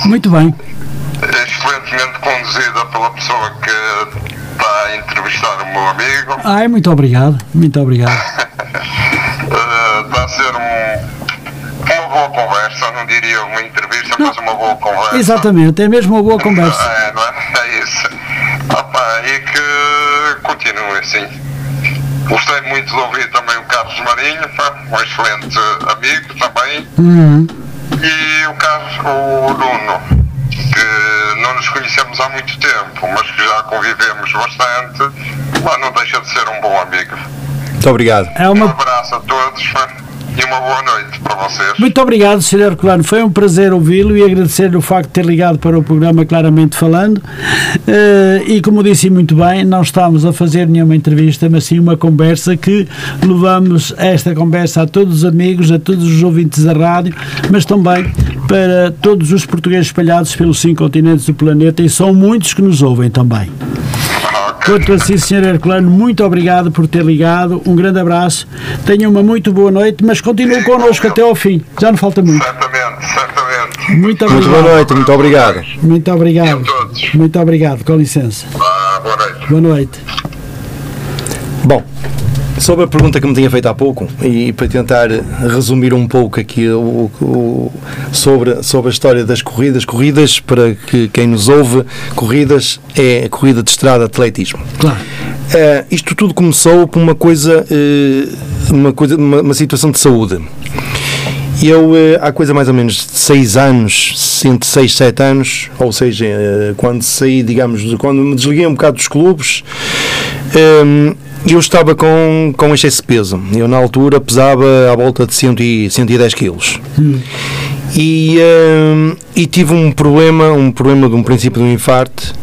Muito bem. Meu amigo. Ai, muito obrigado. Muito obrigado. *laughs* Está a ser um- uma boa conversa, não diria uma entrevista, mas uma boa conversa. Exatamente, é mesmo uma boa conversa. É, não é? É isso. Opa, e que continue assim. Gostei muito de ouvir também o Carlos Marinho, um excelente amigo também. Uhum. E o Carlos, o Nuno, que não nos conhecemos há muito tempo, mas que já convivemos bastante, pá, não deixa de ser um bom amigo. Muito obrigado. É Um uma, abraço a todos. e uma boa noite para vocês. Muito obrigado, Sr. Herculano. Foi um prazer ouvi-lo e agradecer-lhe o facto de ter ligado para o programa Claramente Falando. Uh, e como disse muito bem, não estamos a fazer nenhuma entrevista, mas sim uma conversa que levamos esta conversa a todos os amigos, a todos os ouvintes da rádio, mas também para todos os portugueses espalhados pelos cinco continentes do planeta e são muitos que nos ouvem também. Quanto assim, Sr. Herculano, muito obrigado por ter ligado. Um grande abraço. Tenha uma muito boa noite, mas continue connosco até ao fim. Já não falta muito. Certamente, certamente. Muito obrigado. Muito boa noite, muito obrigado. Muito obrigado. A todos. Muito obrigado. Com licença. Ah, boa noite. Boa noite. Bom, sobre a pergunta que me tinha feito há pouco e para tentar resumir um pouco aqui o, o- sobre, sobre a história das corridas, corridas para que quem nos ouve, corridas é corrida de estrada atletismo. Claro. Eh, isto tudo começou por uma coisa, eh, uma, coisa uma, uma situação de saúde. Eu, eh, há coisa mais ou menos de 6 anos, entre 6 7 anos, ou seja, quando saí, digamos, quando me desliguei um bocado dos clubes, eu estava com, com excesso de peso. Eu, na altura, pesava à volta de 100 e, 110 quilos. E, eh, e tive um problema, um problema de um princípio de um infarto.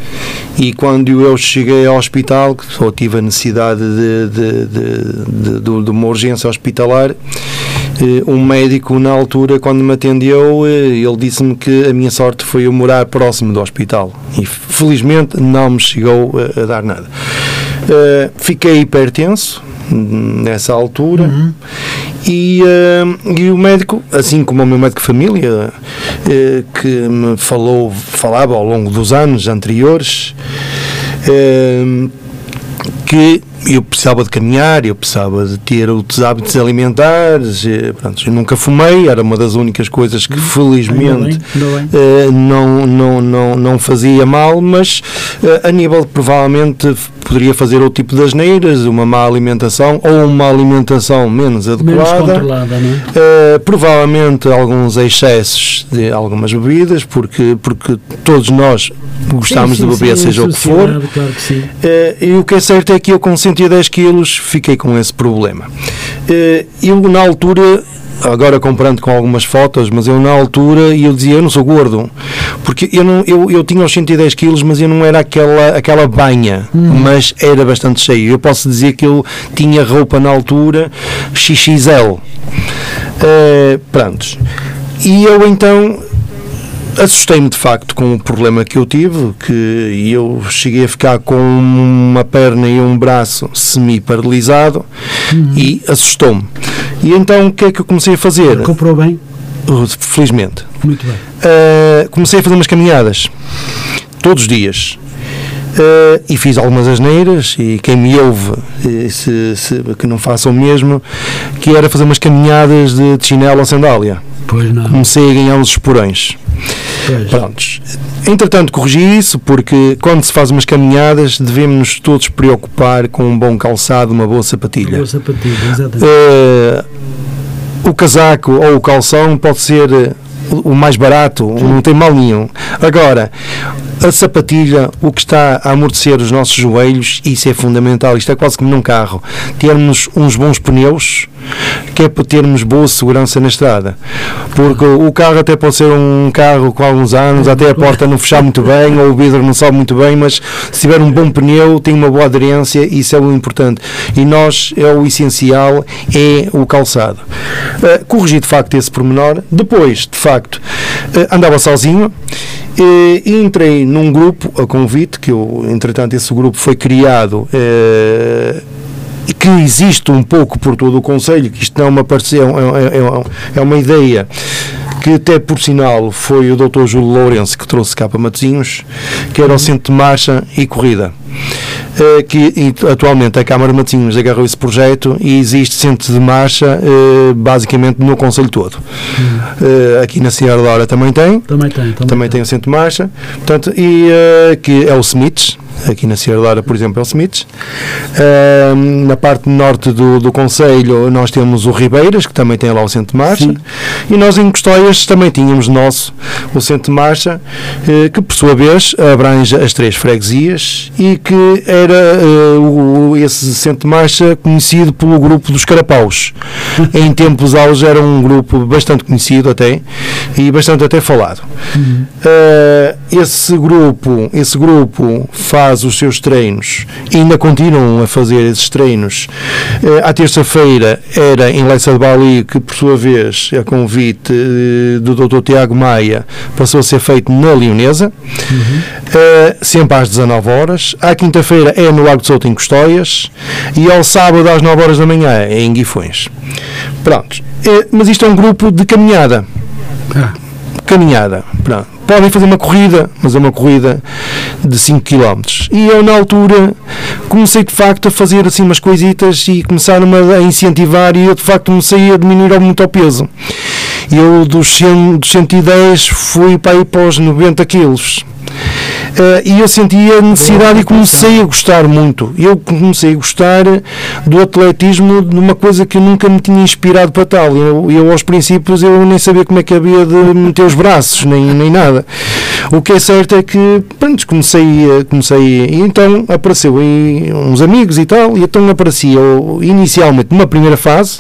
E quando eu cheguei ao hospital, só tive a necessidade de, de, de, de- de- uma urgência hospitalar, eh, um médico na altura, quando me atendeu, eh, ele disse-me que a minha sorte foi eu morar próximo do hospital. E felizmente não me chegou a, a dar nada. Eh, fiquei hipertenso hum, nessa altura. E, eh, e o médico, assim como o meu médico de família, eh, que me falou, falava ao longo dos anos anteriores, que eu precisava de caminhar, eu precisava de ter outros hábitos alimentares. eh, Pronto, eu nunca fumei, era uma das únicas coisas que felizmente ainda bem. eh, não, não, não, não fazia mal, mas eh, a nível de, provavelmente poderia fazer outro tipo de asneiras, uma má alimentação ou uma alimentação menos Menos adequada. controlada, não é? Uh, provavelmente alguns excessos de algumas bebidas, porque, porque todos nós gostamos Sim, de sim, beber, sim, seja o que for. Claro que. Uh, e o que é certo é que eu, com 110 quilos, fiquei com esse problema. Uh, eu, na altura, agora comparando com algumas fotos, mas eu, na altura, eu dizia: Eu não sou gordo, porque eu, não, eu, eu tinha os 110 quilos, mas eu não era aquela, aquela banha, mas era bastante cheio. Eu posso dizer que eu tinha roupa na altura XXL. Uh, prontos. E eu então assustei-me de facto com o problema que eu tive, que eu cheguei a ficar com uma perna e um braço semi-paralisado e assustou-me. E então o que é que eu comecei a fazer? Comprou bem? Felizmente. Muito bem. Uh, comecei a fazer umas caminhadas todos os dias. Uh, e fiz algumas asneiras e quem me ouve se, se- que não faça o mesmo que era fazer umas caminhadas de, de chinelo ou sandália Pois não. comecei a ganhar uns esporões Pois. Prontos. Entretanto, corrigi isso porque quando se faz umas caminhadas devemos todos preocupar com um bom calçado, uma boa sapatilha. Boa sapatilha, exatamente. Eh, o casaco ou o calção pode ser o mais barato, não tem mal nenhum. Agora, a sapatilha, o que está a amortecer os nossos joelhos, isso é fundamental. Isto é quase como num carro. Termos uns bons pneus, que é para termos boa segurança na estrada. Porque o carro até pode ser um carro com alguns anos, até a porta não fechar muito bem, ou o vidro não sobe muito bem, mas se tiver um bom pneu, tem uma boa aderência, isso é o importante. E nós, é o essencial, é o calçado. Uh, corrigi de facto esse pormenor. Depois, de facto, uh, andava sozinho eh, e entrei num grupo, a convite, que eu, entretanto, esse grupo foi criado. eh, que existe um pouco por todo o Conselho, que isto não uma, parce- é, é, é, é uma ideia que até por sinal foi o Dr. Júlio Lourenço que trouxe cá para Matosinhos, que era o Centro de Marcha e Corrida. Eh, que atualmente a Câmara de Matosinhos agarrou esse projeto e existe centro de marcha eh, basicamente no Conselho todo. Eh, aqui na Sierra da Hora também tem, Também tem. Também, também tem o centro de marcha, portanto, e, que é o Smiths, aqui na Sierra Leora, por exemplo, é o Smiths. Uh, na parte norte do, do Conselho, nós temos o Ribeiras, que também tem lá o centro de marcha, Sim. e nós em Custóias também tínhamos nosso, o centro de marcha, uh, que por sua vez abrange as três freguesias e que era uh, o, esse centro de marcha conhecido pelo grupo dos Carapaus. *laughs* em tempos auge era um grupo bastante conhecido até e bastante até falado. Uhum. Esse grupo, esse grupo faz os seus treinos e ainda continuam a fazer esses treinos. Uh, à terça-feira era em Leça de Bali, que por sua vez, a convite uh, do Dr. Tiago Maia, passou a ser feito na Leonesa, uhum. uh, sempre às 19 horas. À quinta-feira é no Lago de Souto, em Custóias, e ao sábado às 9 horas da manhã é em Guifões. Pronto. mas isto é um grupo de caminhada. Ah. Caminhada. Pronto podem fazer uma corrida, mas é uma corrida de 5 km. E eu, na altura, comecei de facto a fazer assim umas coisitas e começaram a incentivar e eu de facto comecei a diminuir muito o peso. Eu dos, 100, dos 110 fui para aí para os 90 quilos. Uh, e eu senti a necessidade e comecei a gostar muito. Eu comecei a gostar do atletismo de uma coisa que eu nunca me tinha inspirado para tal. Eu, eu aos princípios eu nem sabia como é que havia de meter os braços, nem, nem nada. O que é certo é que pronto, comecei, comecei e então apareceu aí uns amigos e tal, e então aparecia inicialmente numa primeira fase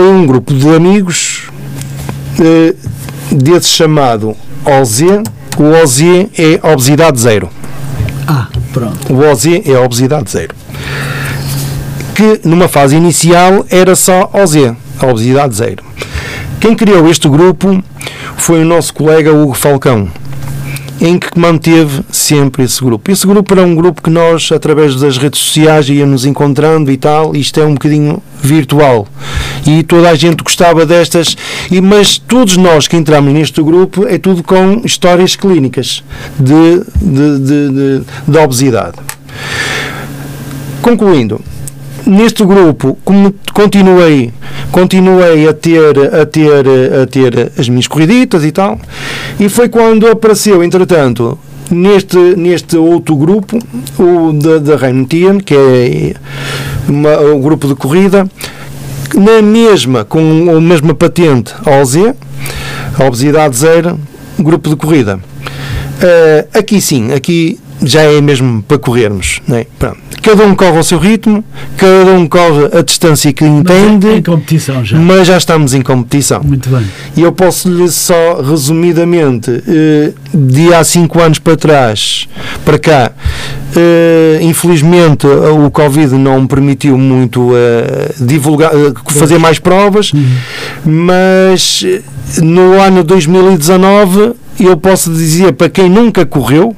um grupo de amigos uh, desse chamado OZ o OZ é obesidade zero. Ah, pronto. O OZ é obesidade zero. Que numa fase inicial era só OZ, a obesidade zero. Quem criou este grupo foi o nosso colega Hugo Falcão em que manteve sempre esse grupo. Esse grupo era um grupo que nós, através das redes sociais, íamos encontrando e tal, isto é um bocadinho virtual. E toda a gente gostava destas, e, mas todos nós que entramos neste grupo é tudo com histórias clínicas de, de, de, de, de obesidade. Concluindo, neste grupo continuei continuei a ter a ter a ter as minhas corriditas e tal e foi quando apareceu entretanto neste neste outro grupo o da, da Raintian que é uma, um grupo de corrida na mesma com a mesma patente OZ a obesidade zero grupo de corrida. Uh, aqui sim aqui já é mesmo para corrermos. Não é? Pronto. Cada um corre ao seu ritmo, cada um corre a distância que entende. Mas, é em competição já. mas já estamos em competição. Muito bem. E eu posso-lhe só, resumidamente, eh, de há cinco anos para trás, para cá, eh, infelizmente o Covid não permitiu muito eh, divulgar, fazer mais provas, uhum. mas no ano 2019 eu posso dizer para quem nunca correu,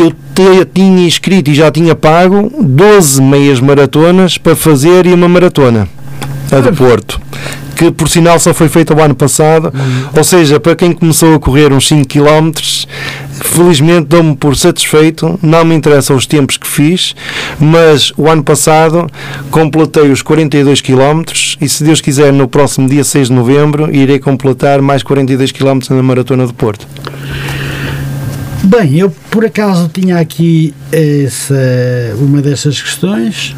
eu tinha inscrito e já tinha pago 12 meias maratonas para fazer e uma maratona, a do Porto. Que por sinal só foi feita o ano passado, uhum. ou seja, para quem começou a correr uns 5 km, felizmente dou-me por satisfeito, não me interessam os tempos que fiz, mas o ano passado completei os 42 km e se Deus quiser no próximo dia 6 de novembro irei completar mais 42 km na Maratona do Porto. Bem, eu por acaso tinha aqui essa, uma dessas questões.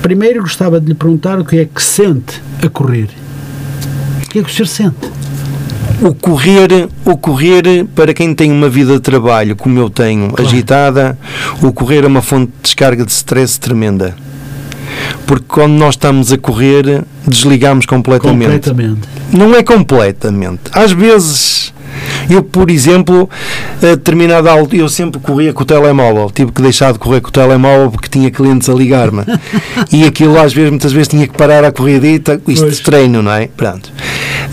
Primeiro gostava de lhe perguntar o que é que sente a correr. O que é que o senhor sente? O correr, o correr, para quem tem uma vida de trabalho como eu tenho, claro. agitada, o correr é uma fonte de descarga de stress tremenda. Porque quando nós estamos a correr, desligamos completamente. Completamente. Não é completamente. Às vezes eu, por exemplo, a determinada altura, eu sempre corria com o telemóvel. Tive que deixar de correr com o telemóvel porque tinha clientes a ligar-me. e aquilo, às vezes, muitas vezes, tinha que parar a corridita. Isto de treino, não é? Pronto.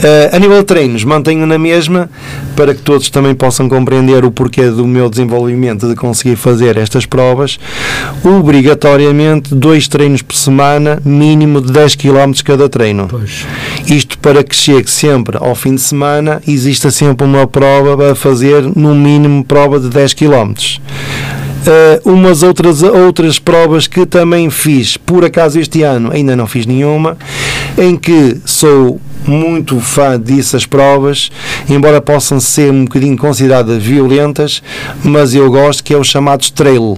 Uh, a nível de treinos, mantenho na mesma para que todos também possam compreender o porquê do meu desenvolvimento de conseguir fazer estas provas. Obrigatoriamente, dois treinos por semana, mínimo de 10 km cada treino. Pois. Isto para que chegue sempre ao fim de semana, exista sempre uma prova a fazer, no mínimo, prova de 10 km. Uh, umas outras, outras provas que também fiz, por acaso este ano ainda não fiz nenhuma, em que sou muito fã dessas provas, embora possam ser um bocadinho consideradas violentas, mas eu gosto que é o chamado trail,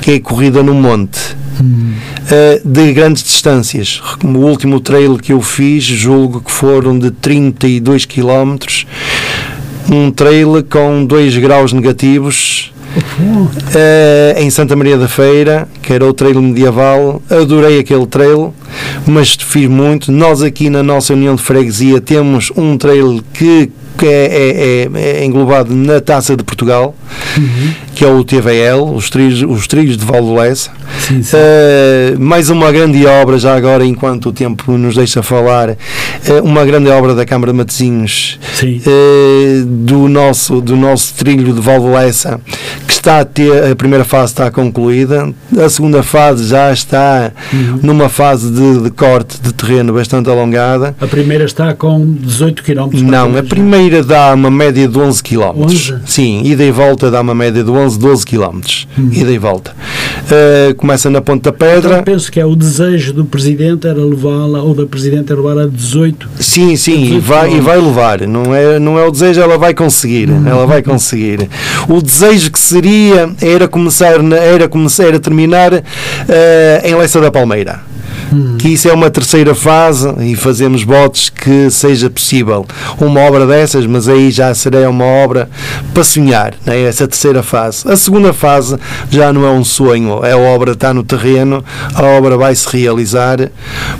que é corrida no monte. Uh, de grandes distâncias. O último trail que eu fiz, julgo que foram de 32 km, um trail com 2 graus negativos, Uh, em Santa Maria da Feira, que era o trail medieval. Adorei aquele trail, mas fiz muito. Nós aqui na nossa União de Freguesia temos um trail que que é, é, é, é, englobado na Taça de Portugal, uhum. que é o TVL, os trilhos, os trilhos de Valdolessa. Uh, mais uma grande obra, já agora, enquanto o tempo nos deixa falar, uh, uma grande obra da Câmara de Matosinhos, uh, do, nosso, do nosso trilho de Valdolessa, que está a ter, a primeira fase está concluída, a segunda fase já está uhum. numa fase de, de, corte de terreno bastante alongada. A primeira está com 18 km. Não, a primeira dá uma média de 11 km. 11? Sim, ida e volta dá uma média de 11, 12 km. Uhum. Ida e volta. Uh, começa na Ponta Pedra. Então, penso que é o desejo do Presidente era levá-la, ou da Presidente era levá-la a 18. Sim, sim, e vai, e vai levar. Não é, não é o desejo, ela vai conseguir. Uhum. Ela vai conseguir. O desejo que seria era começar, era começar a terminar uh, em Leça da Palmeira que isso é uma terceira fase e fazemos votos que seja possível uma obra dessas, mas aí já será uma obra para sonhar, né? essa terceira fase. A segunda fase já não é um sonho, é a obra está no terreno, a obra vai se realizar,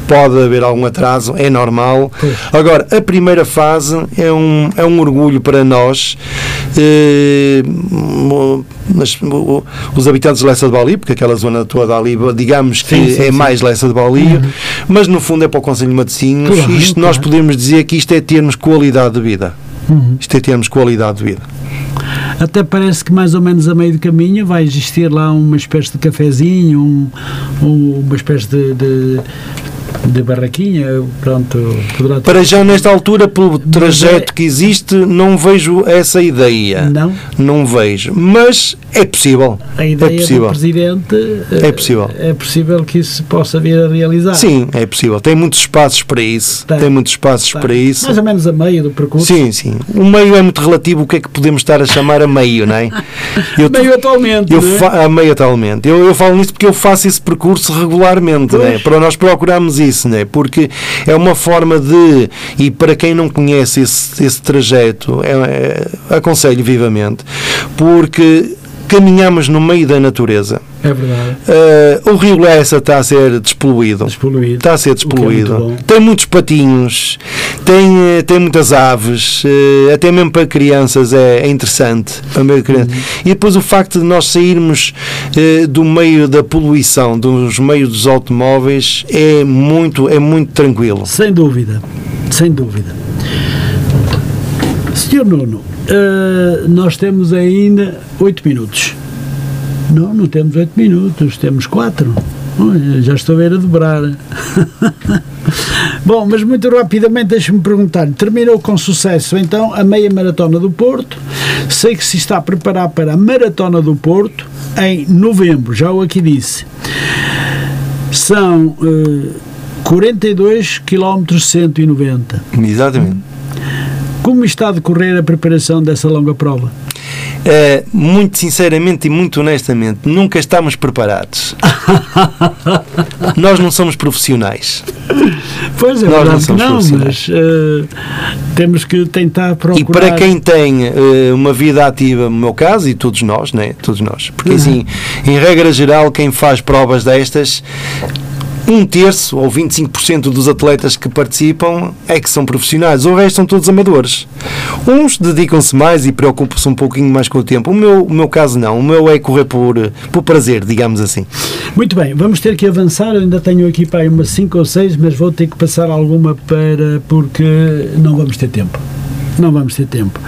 pode haver algum atraso, é normal. Agora, a primeira fase é um, é um orgulho para nós. Eh, mas, os habitantes de Lessa de Bali, porque aquela zona toda ali, digamos que sim, sim, é sim. mais Lessa de Bali, uhum. mas no fundo é para o Conselho de Matosinhos. Claro, isto claro. nós podemos dizer que isto é termos qualidade de vida. Uhum. Isto é termos qualidade de vida. Até parece que mais ou menos a meio do caminho vai existir lá uma espécie de cafezinho, um, um, uma espécie de, de de barraquinha, pronto, poderá ter... Para já, nesta altura, pelo trajeto é... que existe, não vejo essa ideia. Não? Não vejo. Mas é possível. A ideia é possível. do Presidente é possível. É possível que isso se possa vir a realizar. Sim, é possível. Tem muitos espaços para isso. Tem, Tem muitos espaços Tem. para isso. Mais ou menos a meio do percurso. Sim, sim. O meio é muito relativo. O que é que podemos estar a chamar a meio, não é? *laughs* Eu, meio atualmente. Eu é? A meio atualmente. Eu, eu falo nisso porque eu faço esse percurso regularmente, não é? Para nós procurarmos isso né? porque é uma forma de, e para quem não conhece esse, esse trajeto, é, é, aconselho vivamente, porque caminhamos no meio da natureza. É verdade. Uh, o rio Lessa está a ser despoluído. despoluído. Está a ser despoluído. É tem muitos patinhos, tem, eh, tem muitas aves, uh, até mesmo para crianças é, é interessante. Para uhum. E depois o facto de nós sairmos uh, do meio da poluição, dos meios dos automóveis, é muito, é muito tranquilo. Sem dúvida, sem dúvida. Senhor Nuno, Uh, nós temos ainda 8 minutos. Não, não temos 8 minutos, temos 4. já estou a ver a dobrar. *laughs* Bom, mas muito rapidamente deixe-me perguntar terminou com sucesso então a meia maratona do Porto. Sei que se está a preparar para a maratona do Porto em novembro, já o aqui disse. São uh, 42 km 190. Exatamente. Como está a decorrer a preparação dessa longa prova? É, muito sinceramente e muito honestamente, nunca estamos preparados. Nós não somos profissionais. Pois é, Nós não somos não, mas uh, temos que tentar procurar. E para quem tem uh, uma vida ativa, no meu caso, e todos nós, né? Todos nós. Porque uhum. assim, em regra geral, quem faz provas destas um terço ou 25% dos atletas que participam é que são profissionais, o resto são todos amadores. Uns dedicam-se mais e preocupam-se um pouquinho mais com o tempo. O meu, o meu caso não, o meu é correr por, por prazer, digamos assim. Muito bem, vamos ter que avançar. Eu ainda tenho aqui para umas 5 ou 6, mas vou ter que passar alguma para porque não vamos ter tempo não vamos ter tempo.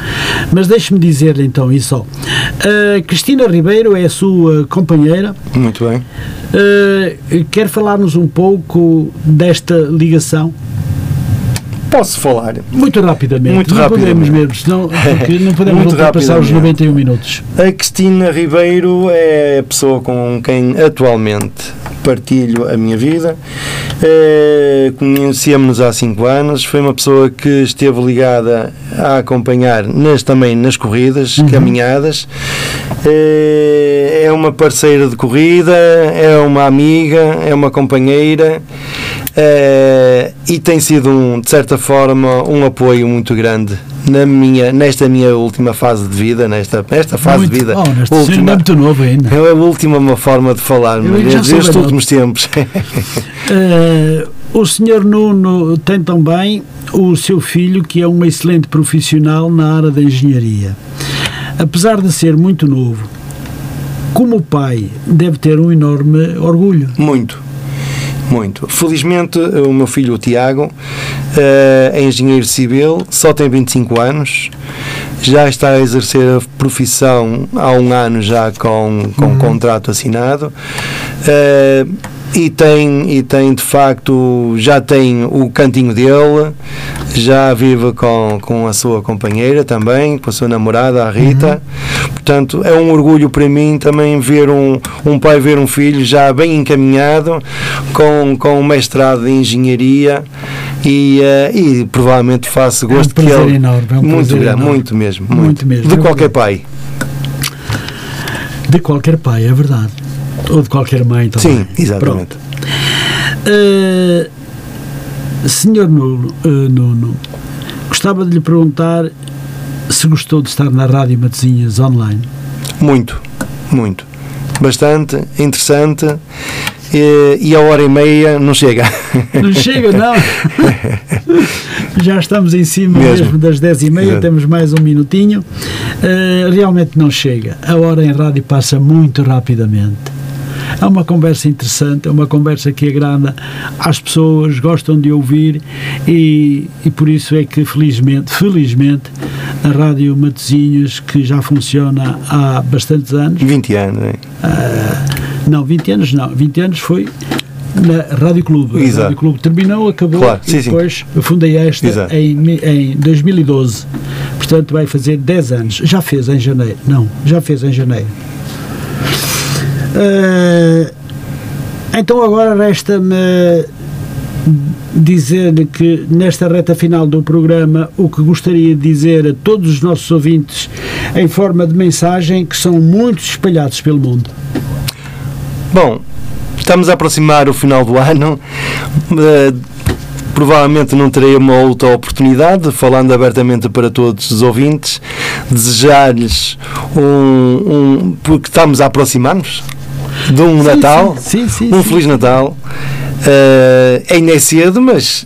Mas deixe-me dizer-lhe então isso. Uh, Cristina Ribeiro é a sua companheira. Muito bem. Uh, quer falar-nos um pouco desta ligação? Posso falar? Muito rapidamente. Muito não rapidamente. podemos mesmo, senão, porque não podemos *laughs* ultrapassar os 91 minutos. A Cristina Ribeiro é a pessoa com quem atualmente partilho a minha vida. Uh, Conhecemos-nos há 5 anos, foi uma pessoa que esteve ligada a acompanhar nas, também nas corridas, uhum. caminhadas. Uh, é uma parceira de corrida, é uma amiga, é uma companheira. Uh, e tem sido, um, de certa forma, um apoio muito grande na minha, nesta minha última fase de vida, nesta, nesta fase muito, de vida. Oh, última, é muito novo ainda. É a última uma forma de falar, desde últimos tempos. uh, *laughs* *laughs* o senhor Nuno tem também o seu filho, que é um excelente profissional na área da engenharia. Apesar de ser muito novo, como pai, deve ter um enorme orgulho. Muito muito. Felizmente, o meu filho, o Tiago, eh, é engenheiro civil, só tem 25 anos, já está a exercer a profissão há um ano já com, com uhum. contrato assinado. E tem, e tem de facto, já tem o cantinho dele, já vive com, com a sua companheira também, com a sua namorada, a Rita. Uhum. Portanto, é um orgulho para mim também ver um, um pai ver um filho já bem encaminhado, com, com um mestrado em engenharia e, uh, e provavelmente faço gosto é um que ele. Enorme, é um muito, enorme. muito mesmo. Muito, muito mesmo. De é qualquer pai. De qualquer pai, é verdade. Ou de qualquer mãe também. Sim, exatamente. Uh, senhor Nuno, uh, Nuno, gostava de lhe perguntar se gostou de estar na Rádio Matosinhas online. Muito, muito. Bastante interessante. E, e a hora e meia não chega. Não chega, não. *laughs* Já estamos em cima mesmo, mesmo das 10 e meia, Exato. temos mais um minutinho. Uh, realmente não chega. A hora em rádio passa muito rapidamente. É uma conversa interessante, é uma conversa que agrada às pessoas, gostam de ouvir e, e por isso é que felizmente, felizmente, a Rádio Matosinhos, que já funciona há bastantes anos. 20 anos, é? Uh, não, 20 anos não, 20 anos foi na Rádio Clube. Exato. Rádio Clube terminou, acabou claro, e sim, depois sim. fundei esta em, em 2012. Portanto, vai fazer 10 anos. Já fez em janeiro? Não, já fez em janeiro. Uh, então agora resta-me dizer que nesta reta final do programa o que gostaria de dizer a todos os nossos ouvintes em forma de mensagem que são muito espalhados pelo mundo. Bom, estamos a aproximar o final do ano. Uh, provavelmente não terei uma outra oportunidade, falando abertamente para todos os ouvintes, desejar-lhes um, um porque estamos a aproximar-nos de um sim, Natal, sim, sim, um Feliz Natal. Uh, ainda é cedo, mas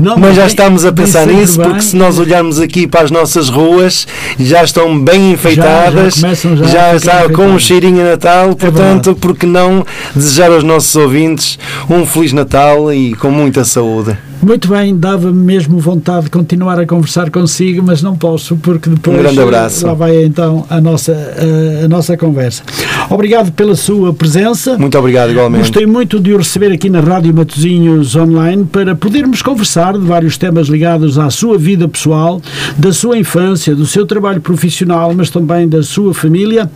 não, mas já estamos a pensar nisso, bem. porque se nós olharmos aqui para as nossas ruas, já estão bem enfeitadas, já, já, já, está com um cheirinho a Natal, é portanto, é porque não desejar aos nossos ouvintes um Feliz Natal e com muita saúde. Muito bem, dava-me mesmo vontade de continuar a conversar consigo, mas não posso, porque depois um grande abraço. lá vai então a nossa, a, a, nossa conversa. Obrigado pela sua presença. Muito obrigado, igualmente. Gostei muito de o receber aqui na Rádio Matozinhos Online para podermos conversar de vários temas ligados à sua vida pessoal, da sua infância, do seu trabalho profissional, mas também da sua família.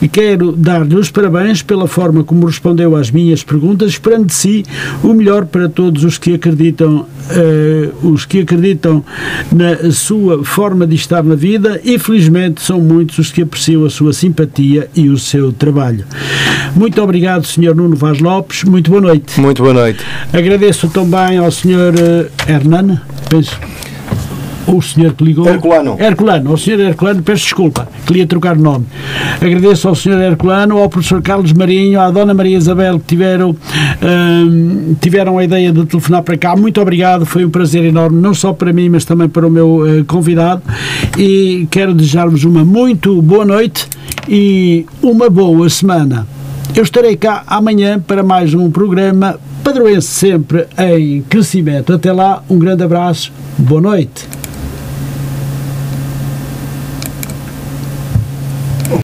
E quero dar-lhe os parabéns pela forma como respondeu às minhas perguntas, esperando de si o melhor para todos os que acreditam os que acreditam na sua forma de estar na vida e felizmente são muitos os que apreciam a sua simpatia e o seu trabalho. Muito obrigado, Sr. Nuno Vaz Lopes. Muito boa noite. Muito boa noite. Agradeço também ao Sr. Uh, Hernan, penso o senhor que ligou. Herculano. Herculano, ao senhor Herculano, peço desculpa, queria trocar o nome. Agradeço ao senhor Herculano, ao professor Carlos Marinho, à dona Maria Isabel que tiveram, hum, tiveram a ideia de telefonar para cá. Muito obrigado, foi um prazer enorme, não só para mim, mas também para o meu uh, convidado. E quero desejar-vos uma muito boa noite e uma boa semana. Eu estarei cá amanhã para mais um programa padroense sempre em crescimento. Até lá, um grande abraço, boa noite.